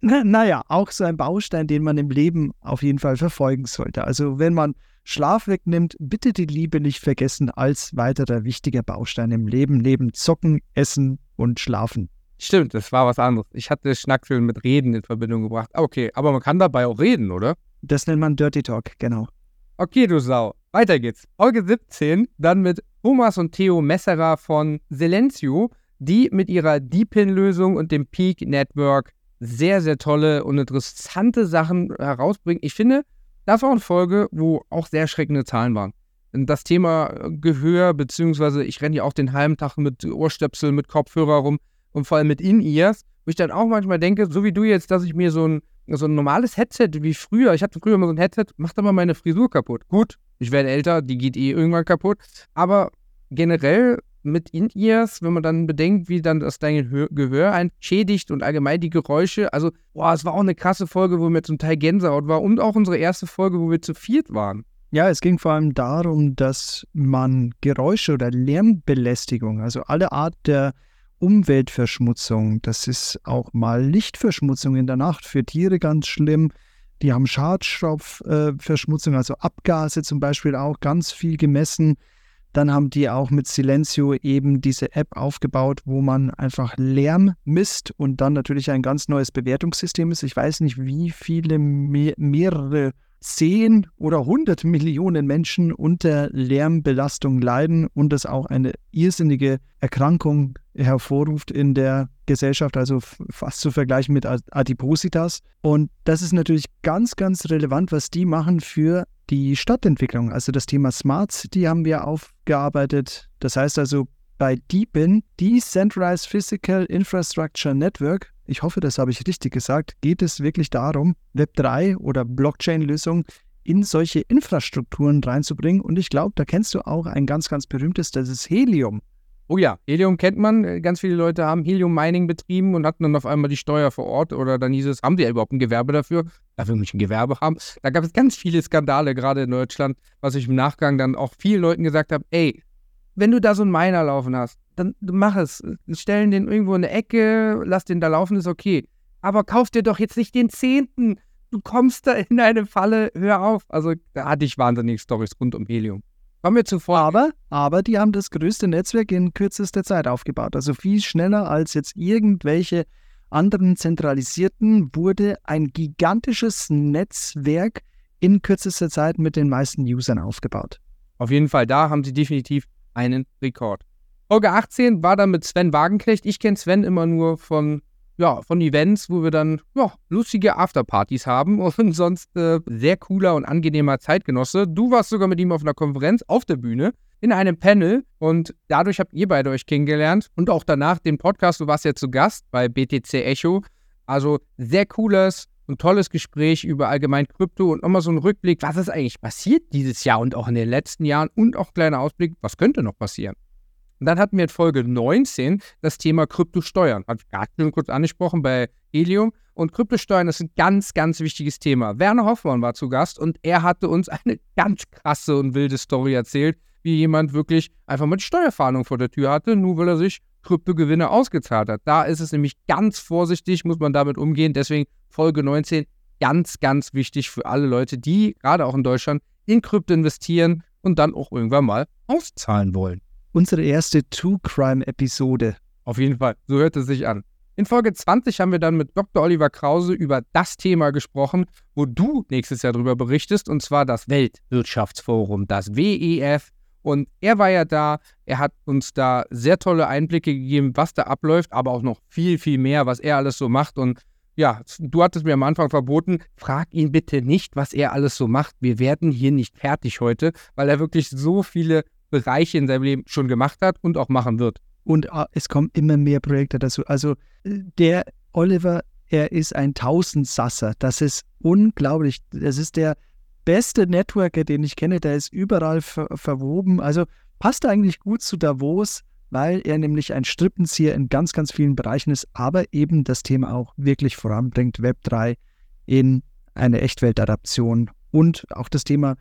na, naja, auch so ein Baustein, den man im Leben auf jeden Fall verfolgen sollte. Also wenn man Schlaf wegnimmt, bitte die Liebe nicht vergessen als weiterer wichtiger Baustein im Leben, neben Zocken, Essen und Schlafen. Stimmt, das war was anderes. Ich hatte Schnackseln mit Reden in Verbindung gebracht. Okay, aber man kann dabei auch reden, oder? Das nennt man Dirty Talk, genau. Okay, du Sau. Weiter geht's. Folge 17, dann mit Thomas und Theo Messerer von Silencio, die mit ihrer Deepin-Lösung und dem Peak Network sehr, sehr tolle und interessante Sachen herausbringen. Ich finde, das war eine Folge, wo auch sehr erschreckende Zahlen waren. Das Thema Gehör, beziehungsweise ich renne ja auch den halben Tag mit Ohrstöpsel, mit Kopfhörer rum und vor allem mit In-Ears, wo ich dann auch manchmal denke, so wie du jetzt, dass ich mir so ein, so ein normales Headset wie früher, ich hatte früher immer so ein Headset, macht aber meine Frisur kaputt. Gut, ich werde älter, die geht eh irgendwann kaputt, aber generell mit In-Ears, wenn man dann bedenkt, wie dann das dein Gehör einschädigt und allgemein die Geräusche. Also, boah, es war auch eine krasse Folge, wo mir zum Teil Gänsehaut war und auch unsere erste Folge, wo wir zu viert waren. Ja, es ging vor allem darum, dass man Geräusche oder Lärmbelästigung, also alle Art der Umweltverschmutzung. Das ist auch mal Lichtverschmutzung in der Nacht für Tiere ganz schlimm. Die haben Schadstoffverschmutzung, also Abgase zum Beispiel auch ganz viel gemessen. Dann haben die auch mit Silencio eben diese App aufgebaut, wo man einfach Lärm misst und dann natürlich ein ganz neues Bewertungssystem ist. Ich weiß nicht, wie viele, mehr, mehrere zehn oder hundert Millionen Menschen unter Lärmbelastung leiden und das auch eine irrsinnige Erkrankung hervorruft in der Gesellschaft, also fast zu vergleichen mit Adipositas. Und das ist natürlich ganz, ganz relevant, was die machen für die Stadtentwicklung. Also das Thema Smart City haben wir aufgearbeitet. Das heißt also bei DeepIn, Decentralized Physical Infrastructure Network, ich hoffe, das habe ich richtig gesagt, geht es wirklich darum, Web3 oder Blockchain-Lösungen in solche Infrastrukturen reinzubringen. Und ich glaube, da kennst du auch ein ganz, ganz berühmtes, das ist Helium. Oh ja, Helium kennt man. Ganz viele Leute haben Helium-Mining betrieben und hatten dann auf einmal die Steuer vor Ort. Oder dann hieß es, haben ja überhaupt ein Gewerbe dafür? Muss ich ein Gewerbe haben. Da gab es ganz viele Skandale, gerade in Deutschland, was ich im Nachgang dann auch vielen Leuten gesagt habe, ey, wenn du da so einen Miner laufen hast, dann mach es. Stellen den irgendwo in eine Ecke, lass den da laufen, ist okay. Aber kauf dir doch jetzt nicht den Zehnten. Du kommst da in eine Falle, hör auf. Also da hatte ich wahnsinnige Storys rund um Helium. Kommen wir zuvor. Aber, aber die haben das größte Netzwerk in kürzester Zeit aufgebaut. Also viel schneller als jetzt irgendwelche anderen zentralisierten wurde ein gigantisches Netzwerk in kürzester Zeit mit den meisten Usern aufgebaut. Auf jeden Fall, da haben sie definitiv einen Rekord. Folge 18 war dann mit Sven Wagenknecht. Ich kenne Sven immer nur von ja, von Events, wo wir dann ja, lustige Afterpartys haben und sonst äh, sehr cooler und angenehmer Zeitgenosse. Du warst sogar mit ihm auf einer Konferenz auf der Bühne in einem Panel und dadurch habt ihr beide euch kennengelernt und auch danach den Podcast. Du warst ja zu Gast bei BTC Echo. Also sehr cooles und tolles Gespräch über allgemein Krypto und nochmal so ein Rückblick, was ist eigentlich passiert dieses Jahr und auch in den letzten Jahren und auch ein kleiner Ausblick, was könnte noch passieren. Und dann hatten wir in Folge 19 das Thema Kryptosteuern. Hat ich gerade schon kurz angesprochen bei Helium. Und Kryptosteuern ist ein ganz, ganz wichtiges Thema. Werner Hoffmann war zu Gast und er hatte uns eine ganz krasse und wilde Story erzählt, wie jemand wirklich einfach die Steuerfahndung vor der Tür hatte, nur weil er sich Kryptogewinne ausgezahlt hat. Da ist es nämlich ganz vorsichtig, muss man damit umgehen. Deswegen Folge 19 ganz, ganz wichtig für alle Leute, die gerade auch in Deutschland in Krypto investieren und dann auch irgendwann mal auszahlen wollen unsere erste True Crime-Episode. Auf jeden Fall, so hört es sich an. In Folge 20 haben wir dann mit Dr. Oliver Krause über das Thema gesprochen, wo du nächstes Jahr darüber berichtest, und zwar das Weltwirtschaftsforum, das WEF. Und er war ja da, er hat uns da sehr tolle Einblicke gegeben, was da abläuft, aber auch noch viel, viel mehr, was er alles so macht. Und ja, du hattest mir am Anfang verboten, frag ihn bitte nicht, was er alles so macht. Wir werden hier nicht fertig heute, weil er wirklich so viele Bereiche in seinem Leben schon gemacht hat und auch machen wird. Und äh, es kommen immer mehr Projekte dazu. Also der Oliver, er ist ein Tausendsasser. Das ist unglaublich. Das ist der beste Networker, den ich kenne. Der ist überall ver verwoben. Also passt eigentlich gut zu Davos, weil er nämlich ein Strippenzieher in ganz, ganz vielen Bereichen ist, aber eben das Thema auch wirklich voranbringt, Web 3 in eine Echtweltadaption und auch das Thema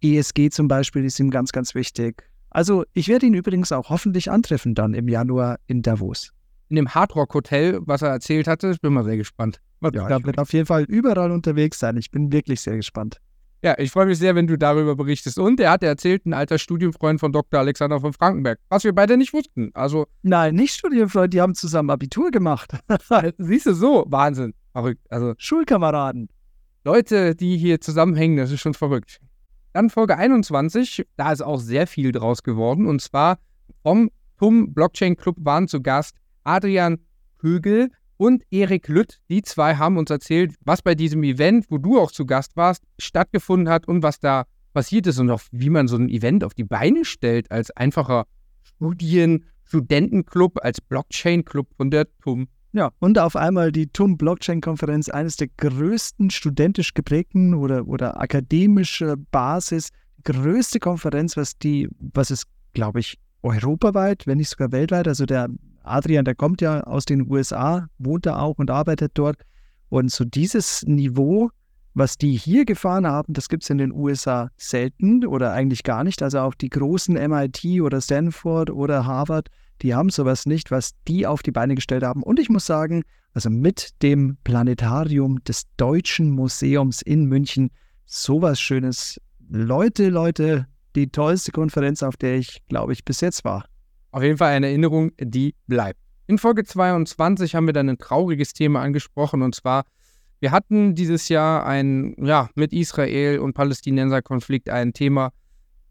ESG zum Beispiel ist ihm ganz, ganz wichtig. Also ich werde ihn übrigens auch hoffentlich antreffen dann im Januar in Davos. In dem Hardrock Hotel, was er erzählt hatte, ich bin mal sehr gespannt. Ja, ich werde auf jeden Fall überall unterwegs sein. Ich bin wirklich sehr gespannt. Ja, ich freue mich sehr, wenn du darüber berichtest. Und er hat erzählt, ein alter Studienfreund von Dr. Alexander von Frankenberg, was wir beide nicht wussten. Also Nein, nicht Studienfreund, die haben zusammen Abitur gemacht. Siehst du so, Wahnsinn, verrückt. Also Schulkameraden. Leute, die hier zusammenhängen, das ist schon verrückt. Dann Folge 21, da ist auch sehr viel draus geworden. Und zwar vom TUM Blockchain Club waren zu Gast Adrian Högel und Erik Lütt. Die zwei haben uns erzählt, was bei diesem Event, wo du auch zu Gast warst, stattgefunden hat und was da passiert ist und auch wie man so ein Event auf die Beine stellt als einfacher Studien, Studentenclub, als Blockchain-Club von der TUM ja, und auf einmal die TUM Blockchain-Konferenz, eines der größten studentisch geprägten oder, oder akademische Basis, größte Konferenz, was die, was es, glaube ich, europaweit, wenn nicht sogar weltweit, also der Adrian, der kommt ja aus den USA, wohnt da auch und arbeitet dort. Und so dieses Niveau, was die hier gefahren haben, das gibt es in den USA selten oder eigentlich gar nicht. Also auch die großen MIT oder Stanford oder Harvard, die haben sowas nicht, was die auf die Beine gestellt haben. Und ich muss sagen, also mit dem Planetarium des Deutschen Museums in München, sowas Schönes. Leute, Leute, die tollste Konferenz, auf der ich, glaube ich, bis jetzt war. Auf jeden Fall eine Erinnerung, die bleibt. In Folge 22 haben wir dann ein trauriges Thema angesprochen und zwar, wir hatten dieses Jahr ein, ja, mit Israel und Palästinenser-Konflikt ein Thema,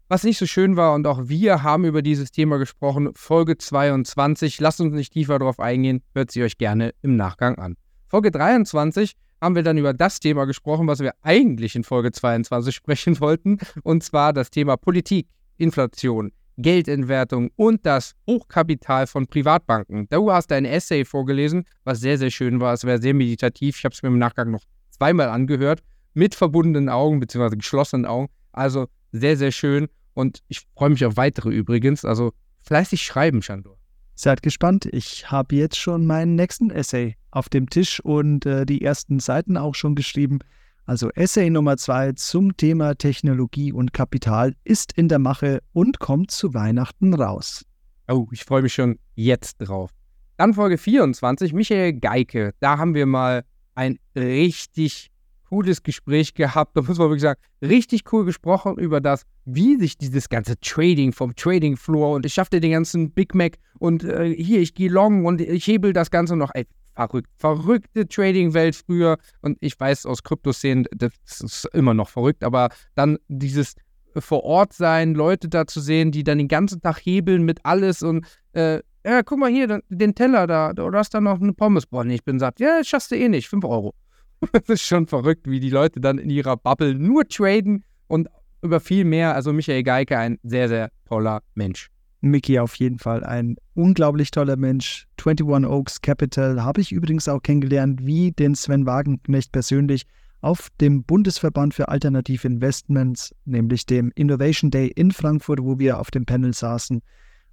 was nicht so schön war und auch wir haben über dieses Thema gesprochen. Folge 22. Lasst uns nicht tiefer darauf eingehen, hört sie euch gerne im Nachgang an. Folge 23 haben wir dann über das Thema gesprochen, was wir eigentlich in Folge 22 sprechen wollten, und zwar das Thema Politik, Inflation, Geldentwertung und das Hochkapital von Privatbanken. Du hast ein Essay vorgelesen, was sehr, sehr schön war. Es war sehr meditativ. Ich habe es mir im Nachgang noch zweimal angehört, mit verbundenen Augen bzw. geschlossenen Augen. Also sehr, sehr schön. Und ich freue mich auf weitere übrigens. Also fleißig schreiben, Shandor. Seid gespannt. Ich habe jetzt schon meinen nächsten Essay auf dem Tisch und äh, die ersten Seiten auch schon geschrieben. Also Essay Nummer zwei zum Thema Technologie und Kapital ist in der Mache und kommt zu Weihnachten raus. Oh, ich freue mich schon jetzt drauf. Dann Folge 24, Michael Geike. Da haben wir mal ein richtig cooles Gespräch gehabt. Da muss man wirklich sagen, richtig cool gesprochen über das, wie sich dieses ganze Trading vom Trading Floor und ich schaffte den ganzen Big Mac und äh, hier, ich gehe long und ich hebel das Ganze noch. Ey, verrückt. Verrückte Trading-Welt früher. Und ich weiß aus Kryptoszenen, das ist immer noch verrückt, aber dann dieses vor Ort sein, Leute da zu sehen, die dann den ganzen Tag hebeln mit alles und äh, ja, guck mal hier, den Teller da, du hast da noch eine Pommes. Boah, nee, ich bin satt. Ja, das schaffst du eh nicht, 5 Euro. das ist schon verrückt, wie die Leute dann in ihrer Bubble nur traden und über viel mehr. Also Michael Geike, ein sehr, sehr toller Mensch. Mickey auf jeden Fall ein unglaublich toller Mensch. 21 Oaks Capital habe ich übrigens auch kennengelernt, wie den Sven Wagenknecht persönlich auf dem Bundesverband für Alternative Investments, nämlich dem Innovation Day in Frankfurt, wo wir auf dem Panel saßen.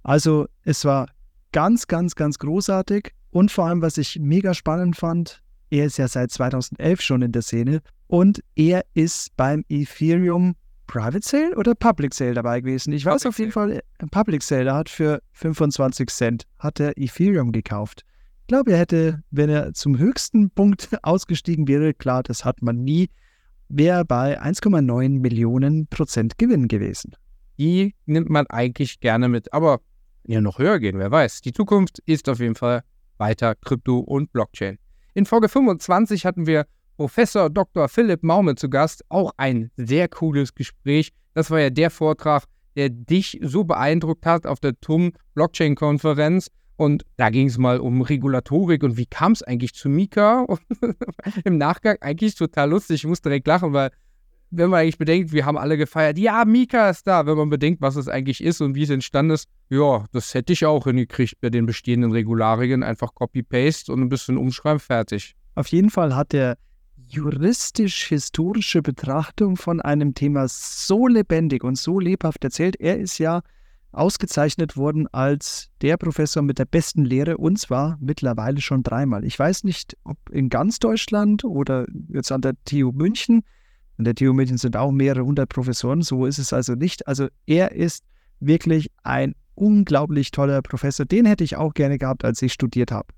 Also es war ganz, ganz, ganz großartig und vor allem, was ich mega spannend fand, er ist ja seit 2011 schon in der Szene und er ist beim Ethereum Private Sale oder Public Sale dabei gewesen. Ich weiß Public auf jeden Sale. Fall, Public Sale, er hat für 25 Cent hat er Ethereum gekauft. Ich glaube, er hätte, wenn er zum höchsten Punkt ausgestiegen wäre, klar, das hat man nie, wäre bei 1,9 Millionen Prozent Gewinn gewesen. Die nimmt man eigentlich gerne mit, aber ja noch höher gehen, wer weiß. Die Zukunft ist auf jeden Fall weiter Krypto und Blockchain. In Folge 25 hatten wir Professor Dr. Philipp Maume zu Gast. Auch ein sehr cooles Gespräch. Das war ja der Vortrag, der dich so beeindruckt hat auf der TUM Blockchain-Konferenz. Und da ging es mal um Regulatorik und wie kam es eigentlich zu Mika? Im Nachgang eigentlich total lustig. Ich musste direkt lachen, weil, wenn man eigentlich bedenkt, wir haben alle gefeiert, ja, Mika ist da. Wenn man bedenkt, was es eigentlich ist und wie es entstanden ist, ja, das hätte ich auch hingekriegt bei den bestehenden Regularien. Einfach Copy-Paste und ein bisschen umschreiben, fertig. Auf jeden Fall hat der juristisch-historische Betrachtung von einem Thema so lebendig und so lebhaft erzählt. Er ist ja ausgezeichnet worden als der Professor mit der besten Lehre und zwar mittlerweile schon dreimal. Ich weiß nicht, ob in ganz Deutschland oder jetzt an der TU München. An der TU München sind auch mehrere hundert Professoren, so ist es also nicht. Also er ist wirklich ein unglaublich toller Professor. Den hätte ich auch gerne gehabt, als ich studiert habe.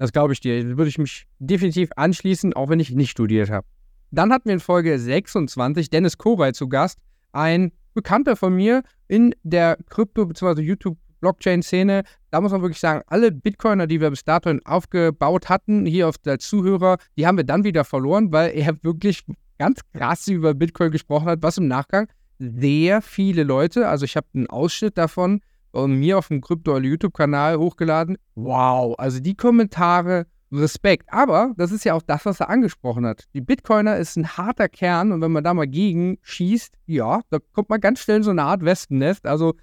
Das glaube ich dir. Da würde ich mich definitiv anschließen, auch wenn ich nicht studiert habe. Dann hatten wir in Folge 26 Dennis Koray zu Gast, ein Bekannter von mir in der Krypto- bzw. YouTube-Blockchain-Szene. Da muss man wirklich sagen, alle Bitcoiner, die wir bis dato aufgebaut hatten, hier auf der Zuhörer, die haben wir dann wieder verloren, weil er wirklich ganz krass über Bitcoin gesprochen hat, was im Nachgang sehr viele Leute, also ich habe einen Ausschnitt davon, mir auf dem Krypto- YouTube-Kanal hochgeladen. Wow, also die Kommentare, Respekt. Aber das ist ja auch das, was er angesprochen hat. Die Bitcoiner ist ein harter Kern und wenn man da mal gegen schießt, ja, da kommt man ganz schnell in so eine Art Wespennest. Also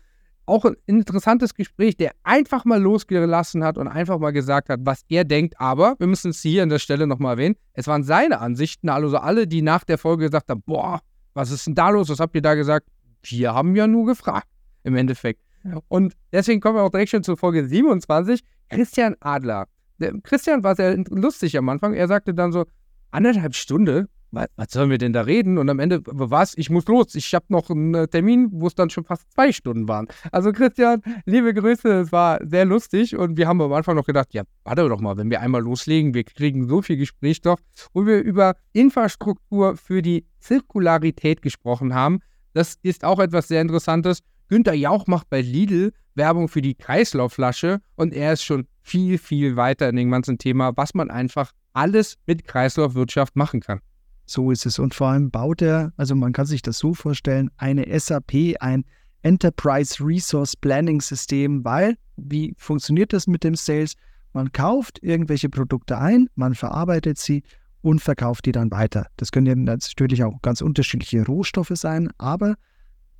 auch ein interessantes Gespräch, der einfach mal losgelassen hat und einfach mal gesagt hat, was er denkt. Aber wir müssen es hier an der Stelle nochmal erwähnen. Es waren seine Ansichten, also alle, die nach der Folge gesagt haben, boah, was ist denn da los? Was habt ihr da gesagt? Wir haben ja nur gefragt, im Endeffekt. Und deswegen kommen wir auch direkt schon zur Folge 27. Christian Adler. Der Christian war sehr lustig am Anfang. Er sagte dann so, anderthalb Stunde, was, was sollen wir denn da reden? Und am Ende, was? Ich muss los. Ich habe noch einen äh, Termin, wo es dann schon fast zwei Stunden waren. Also Christian, liebe Grüße, es war sehr lustig und wir haben am Anfang noch gedacht, ja, warte doch mal, wenn wir einmal loslegen, wir kriegen so viel Gesprächsstoff, wo wir über Infrastruktur für die Zirkularität gesprochen haben. Das ist auch etwas sehr Interessantes. Günter Jauch macht bei Lidl Werbung für die Kreislaufflasche und er ist schon viel, viel weiter in dem ganzen Thema, was man einfach alles mit Kreislaufwirtschaft machen kann. So ist es. Und vor allem baut er, also man kann sich das so vorstellen, eine SAP, ein Enterprise Resource Planning System, weil, wie funktioniert das mit dem Sales? Man kauft irgendwelche Produkte ein, man verarbeitet sie und verkauft die dann weiter. Das können natürlich auch ganz unterschiedliche Rohstoffe sein, aber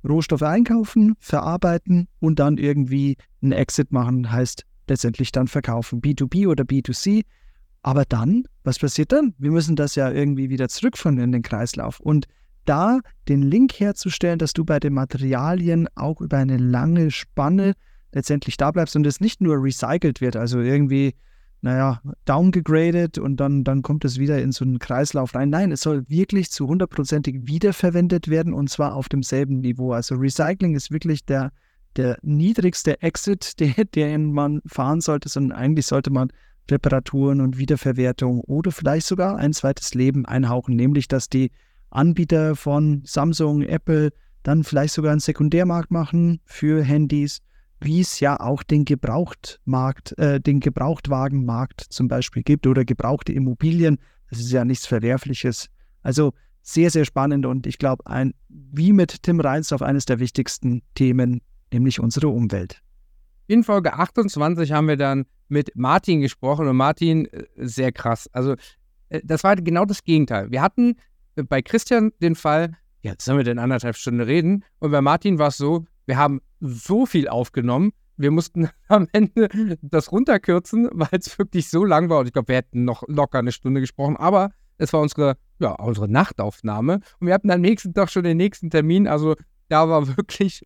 Rohstoffe einkaufen, verarbeiten und dann irgendwie einen Exit machen, heißt letztendlich dann verkaufen. B2B oder B2C. Aber dann, was passiert dann? Wir müssen das ja irgendwie wieder zurückführen in den Kreislauf. Und da den Link herzustellen, dass du bei den Materialien auch über eine lange Spanne letztendlich da bleibst und es nicht nur recycelt wird, also irgendwie, naja, downgegradet und dann, dann kommt es wieder in so einen Kreislauf rein. Nein, es soll wirklich zu hundertprozentig wiederverwendet werden und zwar auf demselben Niveau. Also Recycling ist wirklich der, der niedrigste Exit, den, den man fahren sollte, sondern eigentlich sollte man Reparaturen und Wiederverwertung oder vielleicht sogar ein zweites Leben einhauchen, nämlich dass die Anbieter von Samsung, Apple dann vielleicht sogar einen Sekundärmarkt machen für Handys, wie es ja auch den Gebrauchtmarkt, äh, den Gebrauchtwagenmarkt zum Beispiel gibt oder gebrauchte Immobilien. Das ist ja nichts Verwerfliches. Also sehr, sehr spannend und ich glaube, ein, wie mit Tim Reinsdorf, eines der wichtigsten Themen, nämlich unsere Umwelt. In Folge 28 haben wir dann mit Martin gesprochen und Martin, äh, sehr krass. Also, äh, das war genau das Gegenteil. Wir hatten äh, bei Christian den Fall, ja, jetzt sollen wir denn anderthalb Stunden reden. Und bei Martin war es so, wir haben so viel aufgenommen, wir mussten am Ende das runterkürzen, weil es wirklich so lang war. Und ich glaube, wir hätten noch locker eine Stunde gesprochen, aber es war unsere, ja, unsere Nachtaufnahme. Und wir hatten am nächsten Tag schon den nächsten Termin. Also da war wirklich,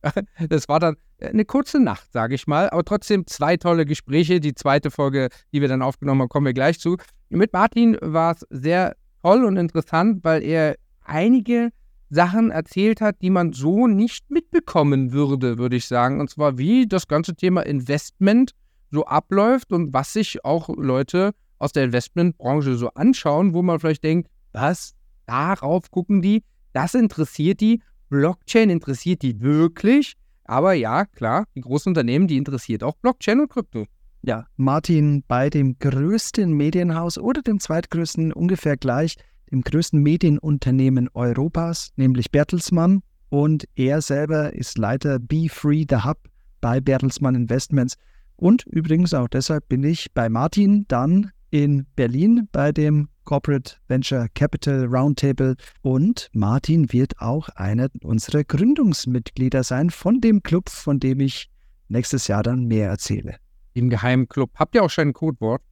das war dann eine kurze Nacht, sage ich mal, aber trotzdem zwei tolle Gespräche. Die zweite Folge, die wir dann aufgenommen haben, kommen wir gleich zu. Mit Martin war es sehr toll und interessant, weil er einige Sachen erzählt hat, die man so nicht mitbekommen würde, würde ich sagen. Und zwar, wie das ganze Thema Investment so abläuft und was sich auch Leute aus der Investmentbranche so anschauen, wo man vielleicht denkt, was, darauf gucken die, das interessiert die, Blockchain interessiert die wirklich. Aber ja, klar, die großen Unternehmen, die interessiert auch Blockchain und Krypto. Ja, Martin bei dem größten Medienhaus oder dem zweitgrößten ungefähr gleich dem größten Medienunternehmen Europas, nämlich Bertelsmann. Und er selber ist Leiter Be Free the Hub bei Bertelsmann Investments. Und übrigens auch deshalb bin ich bei Martin dann in Berlin bei dem Corporate Venture Capital Roundtable. Und Martin wird auch einer unserer Gründungsmitglieder sein von dem Club, von dem ich nächstes Jahr dann mehr erzähle. Im geheimen Club. Habt ihr auch schon ein Codewort?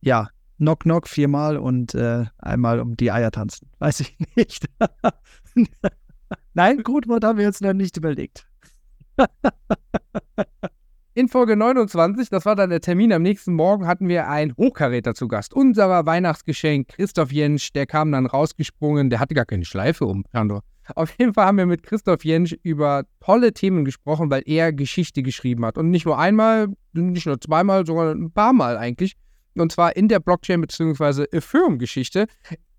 Ja, Knock Knock viermal und äh, einmal um die Eier tanzen. Weiß ich nicht. Nein, Codewort haben wir jetzt noch nicht überlegt. In Folge 29, das war dann der Termin am nächsten Morgen, hatten wir einen Hochkaräter zu Gast. Unser Weihnachtsgeschenk, Christoph Jensch, der kam dann rausgesprungen, der hatte gar keine Schleife um. Auf jeden Fall haben wir mit Christoph Jensch über tolle Themen gesprochen, weil er Geschichte geschrieben hat. Und nicht nur einmal, nicht nur zweimal, sondern ein paar Mal eigentlich. Und zwar in der Blockchain- bzw. Ethereum-Geschichte.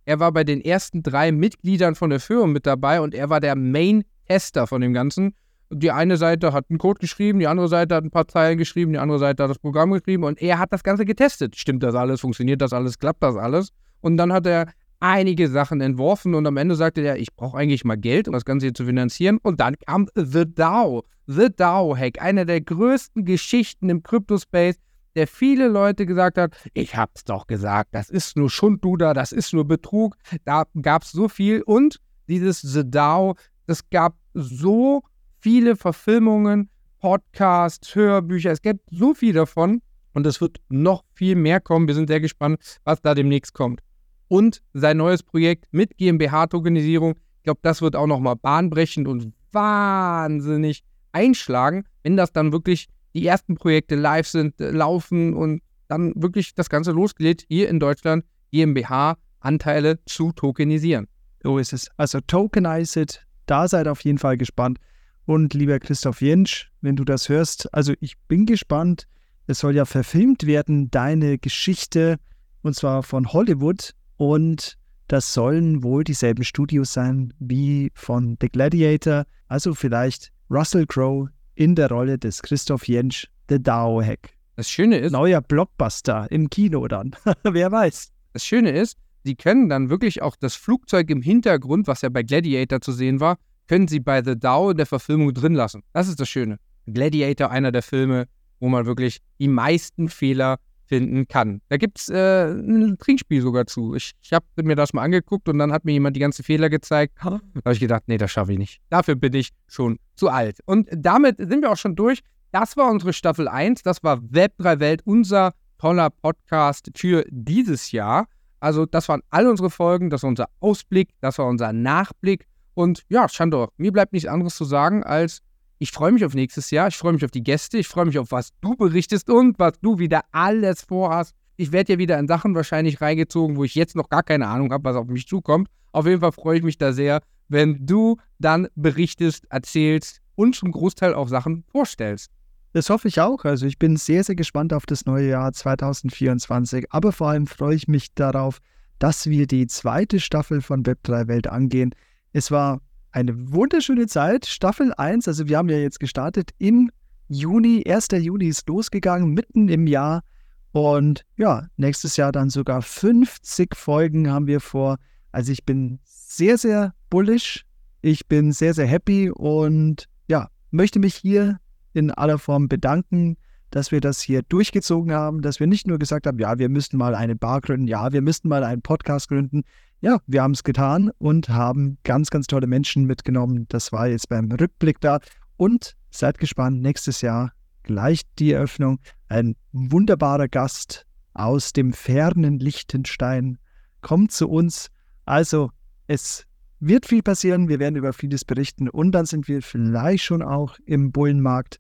Er war bei den ersten drei Mitgliedern von Ethereum mit dabei und er war der Main-Tester von dem Ganzen. Die eine Seite hat einen Code geschrieben, die andere Seite hat ein paar Zeilen geschrieben, die andere Seite hat das Programm geschrieben und er hat das Ganze getestet. Stimmt das alles? Funktioniert das alles? Klappt das alles? Und dann hat er einige Sachen entworfen und am Ende sagte er, ich brauche eigentlich mal Geld, um das Ganze hier zu finanzieren. Und dann kam The DAO, The DAO-Hack, eine der größten Geschichten im Crypto-Space der viele Leute gesagt hat, ich hab's doch gesagt, das ist nur Schundluder, das ist nur Betrug. Da gab es so viel und dieses The DAO, das gab so viele Verfilmungen, Podcasts, Hörbücher, es gibt so viel davon und es wird noch viel mehr kommen. Wir sind sehr gespannt, was da demnächst kommt. Und sein neues Projekt mit GmbH-Tokenisierung, ich glaube, das wird auch nochmal bahnbrechend und wahnsinnig einschlagen, wenn das dann wirklich die ersten Projekte live sind, äh, laufen und dann wirklich das Ganze losgeht, hier in Deutschland GmbH-Anteile zu tokenisieren. So ist es. Also tokenize it, da seid auf jeden Fall gespannt. Und lieber Christoph Jentsch, wenn du das hörst, also ich bin gespannt. Es soll ja verfilmt werden, deine Geschichte, und zwar von Hollywood. Und das sollen wohl dieselben Studios sein wie von The Gladiator. Also vielleicht Russell Crowe in der Rolle des Christoph Jentsch, The DAO Hack. Das Schöne ist. Neuer Blockbuster im Kino dann. Wer weiß. Das Schöne ist, sie können dann wirklich auch das Flugzeug im Hintergrund, was ja bei Gladiator zu sehen war, können sie bei The DAO in der Verfilmung drin lassen. Das ist das Schöne. Gladiator, einer der Filme, wo man wirklich die meisten Fehler finden kann. Da gibt es äh, ein Trinkspiel sogar zu. Ich, ich habe mir das mal angeguckt und dann hat mir jemand die ganzen Fehler gezeigt. Da habe ich gedacht, nee, das schaffe ich nicht. Dafür bin ich schon zu alt. Und damit sind wir auch schon durch. Das war unsere Staffel 1. Das war Web3 Welt, unser toller Podcast für dieses Jahr. Also, das waren all unsere Folgen. Das war unser Ausblick. Das war unser Nachblick. Und ja, Chandor, mir bleibt nichts anderes zu sagen, als ich freue mich auf nächstes Jahr, ich freue mich auf die Gäste, ich freue mich auf, was du berichtest und was du wieder alles vorhast. Ich werde ja wieder in Sachen wahrscheinlich reingezogen, wo ich jetzt noch gar keine Ahnung habe, was auf mich zukommt. Auf jeden Fall freue ich mich da sehr, wenn du dann berichtest, erzählst und zum Großteil auch Sachen vorstellst. Das hoffe ich auch. Also ich bin sehr, sehr gespannt auf das neue Jahr 2024. Aber vor allem freue ich mich darauf, dass wir die zweite Staffel von Web3 Welt angehen. Es war eine wunderschöne Zeit. Staffel 1, also wir haben ja jetzt gestartet im Juni. 1. Juni ist losgegangen, mitten im Jahr. Und ja, nächstes Jahr dann sogar 50 Folgen haben wir vor. Also ich bin sehr, sehr bullish. Ich bin sehr, sehr happy und ja, möchte mich hier in aller Form bedanken, dass wir das hier durchgezogen haben, dass wir nicht nur gesagt haben, ja, wir müssten mal eine Bar gründen, ja, wir müssten mal einen Podcast gründen. Ja, wir haben es getan und haben ganz, ganz tolle Menschen mitgenommen. Das war jetzt beim Rückblick da. Und seid gespannt, nächstes Jahr gleich die Eröffnung. Ein wunderbarer Gast aus dem fernen Liechtenstein kommt zu uns. Also, es wird viel passieren. Wir werden über vieles berichten und dann sind wir vielleicht schon auch im Bullenmarkt.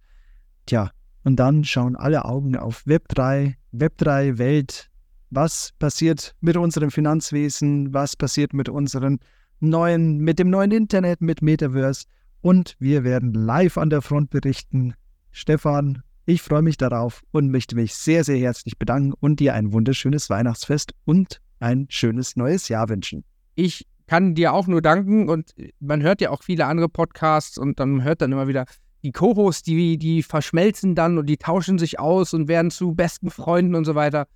Tja, und dann schauen alle Augen auf Web3, Web3 Welt. Was passiert mit unserem Finanzwesen? Was passiert mit unseren neuen, mit dem neuen Internet, mit Metaverse? Und wir werden live an der Front berichten. Stefan, ich freue mich darauf und möchte mich sehr, sehr herzlich bedanken und dir ein wunderschönes Weihnachtsfest und ein schönes neues Jahr wünschen. Ich kann dir auch nur danken und man hört ja auch viele andere Podcasts und dann hört dann immer wieder, die Co-Hosts, die, die verschmelzen dann und die tauschen sich aus und werden zu besten Freunden und so weiter.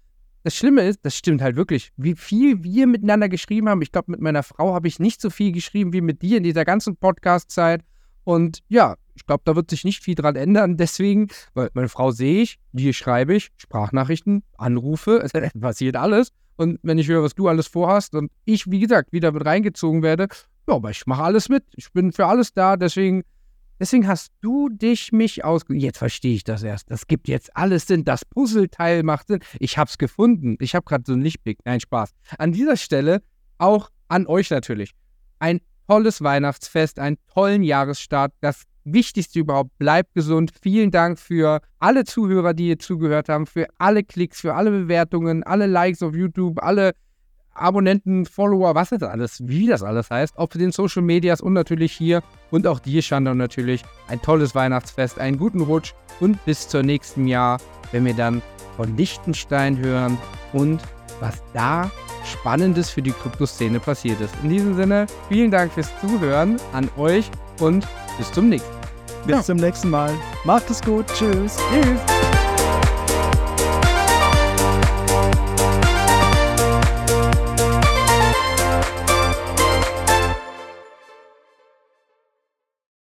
Das Schlimme ist, das stimmt halt wirklich, wie viel wir miteinander geschrieben haben. Ich glaube, mit meiner Frau habe ich nicht so viel geschrieben wie mit dir in dieser ganzen Podcast-Zeit. Und ja, ich glaube, da wird sich nicht viel dran ändern. Deswegen, weil meine Frau sehe ich, die schreibe ich, Sprachnachrichten, Anrufe, es passiert alles. Und wenn ich höre, was du alles vorhast und ich, wie gesagt, wieder mit reingezogen werde, ja, aber ich mache alles mit. Ich bin für alles da. Deswegen, deswegen hast du dich mich aus. Jetzt verstehe ich das erst. Das gibt jetzt alles Sinn. Das Puzzleteil macht Sinn. Ich habe es gefunden. Ich habe gerade so einen Lichtblick. Nein, Spaß. An dieser Stelle auch an euch natürlich. Ein tolles Weihnachtsfest, einen tollen Jahresstart. Das Wichtigste überhaupt, bleibt gesund. Vielen Dank für alle Zuhörer, die hier zugehört haben, für alle Klicks, für alle Bewertungen, alle Likes auf YouTube, alle Abonnenten, Follower, was das alles, wie das alles heißt, auf den Social Medias und natürlich hier und auch dir, Shanda, natürlich ein tolles Weihnachtsfest, einen guten Rutsch und bis zur nächsten Jahr, wenn wir dann von Liechtenstein hören und was da Spannendes für die Kryptoszene passiert ist. In diesem Sinne, vielen Dank fürs Zuhören an euch und bis zum nächsten Mal. Bis ja. zum nächsten Mal. Macht es gut. Tschüss. Tschüss.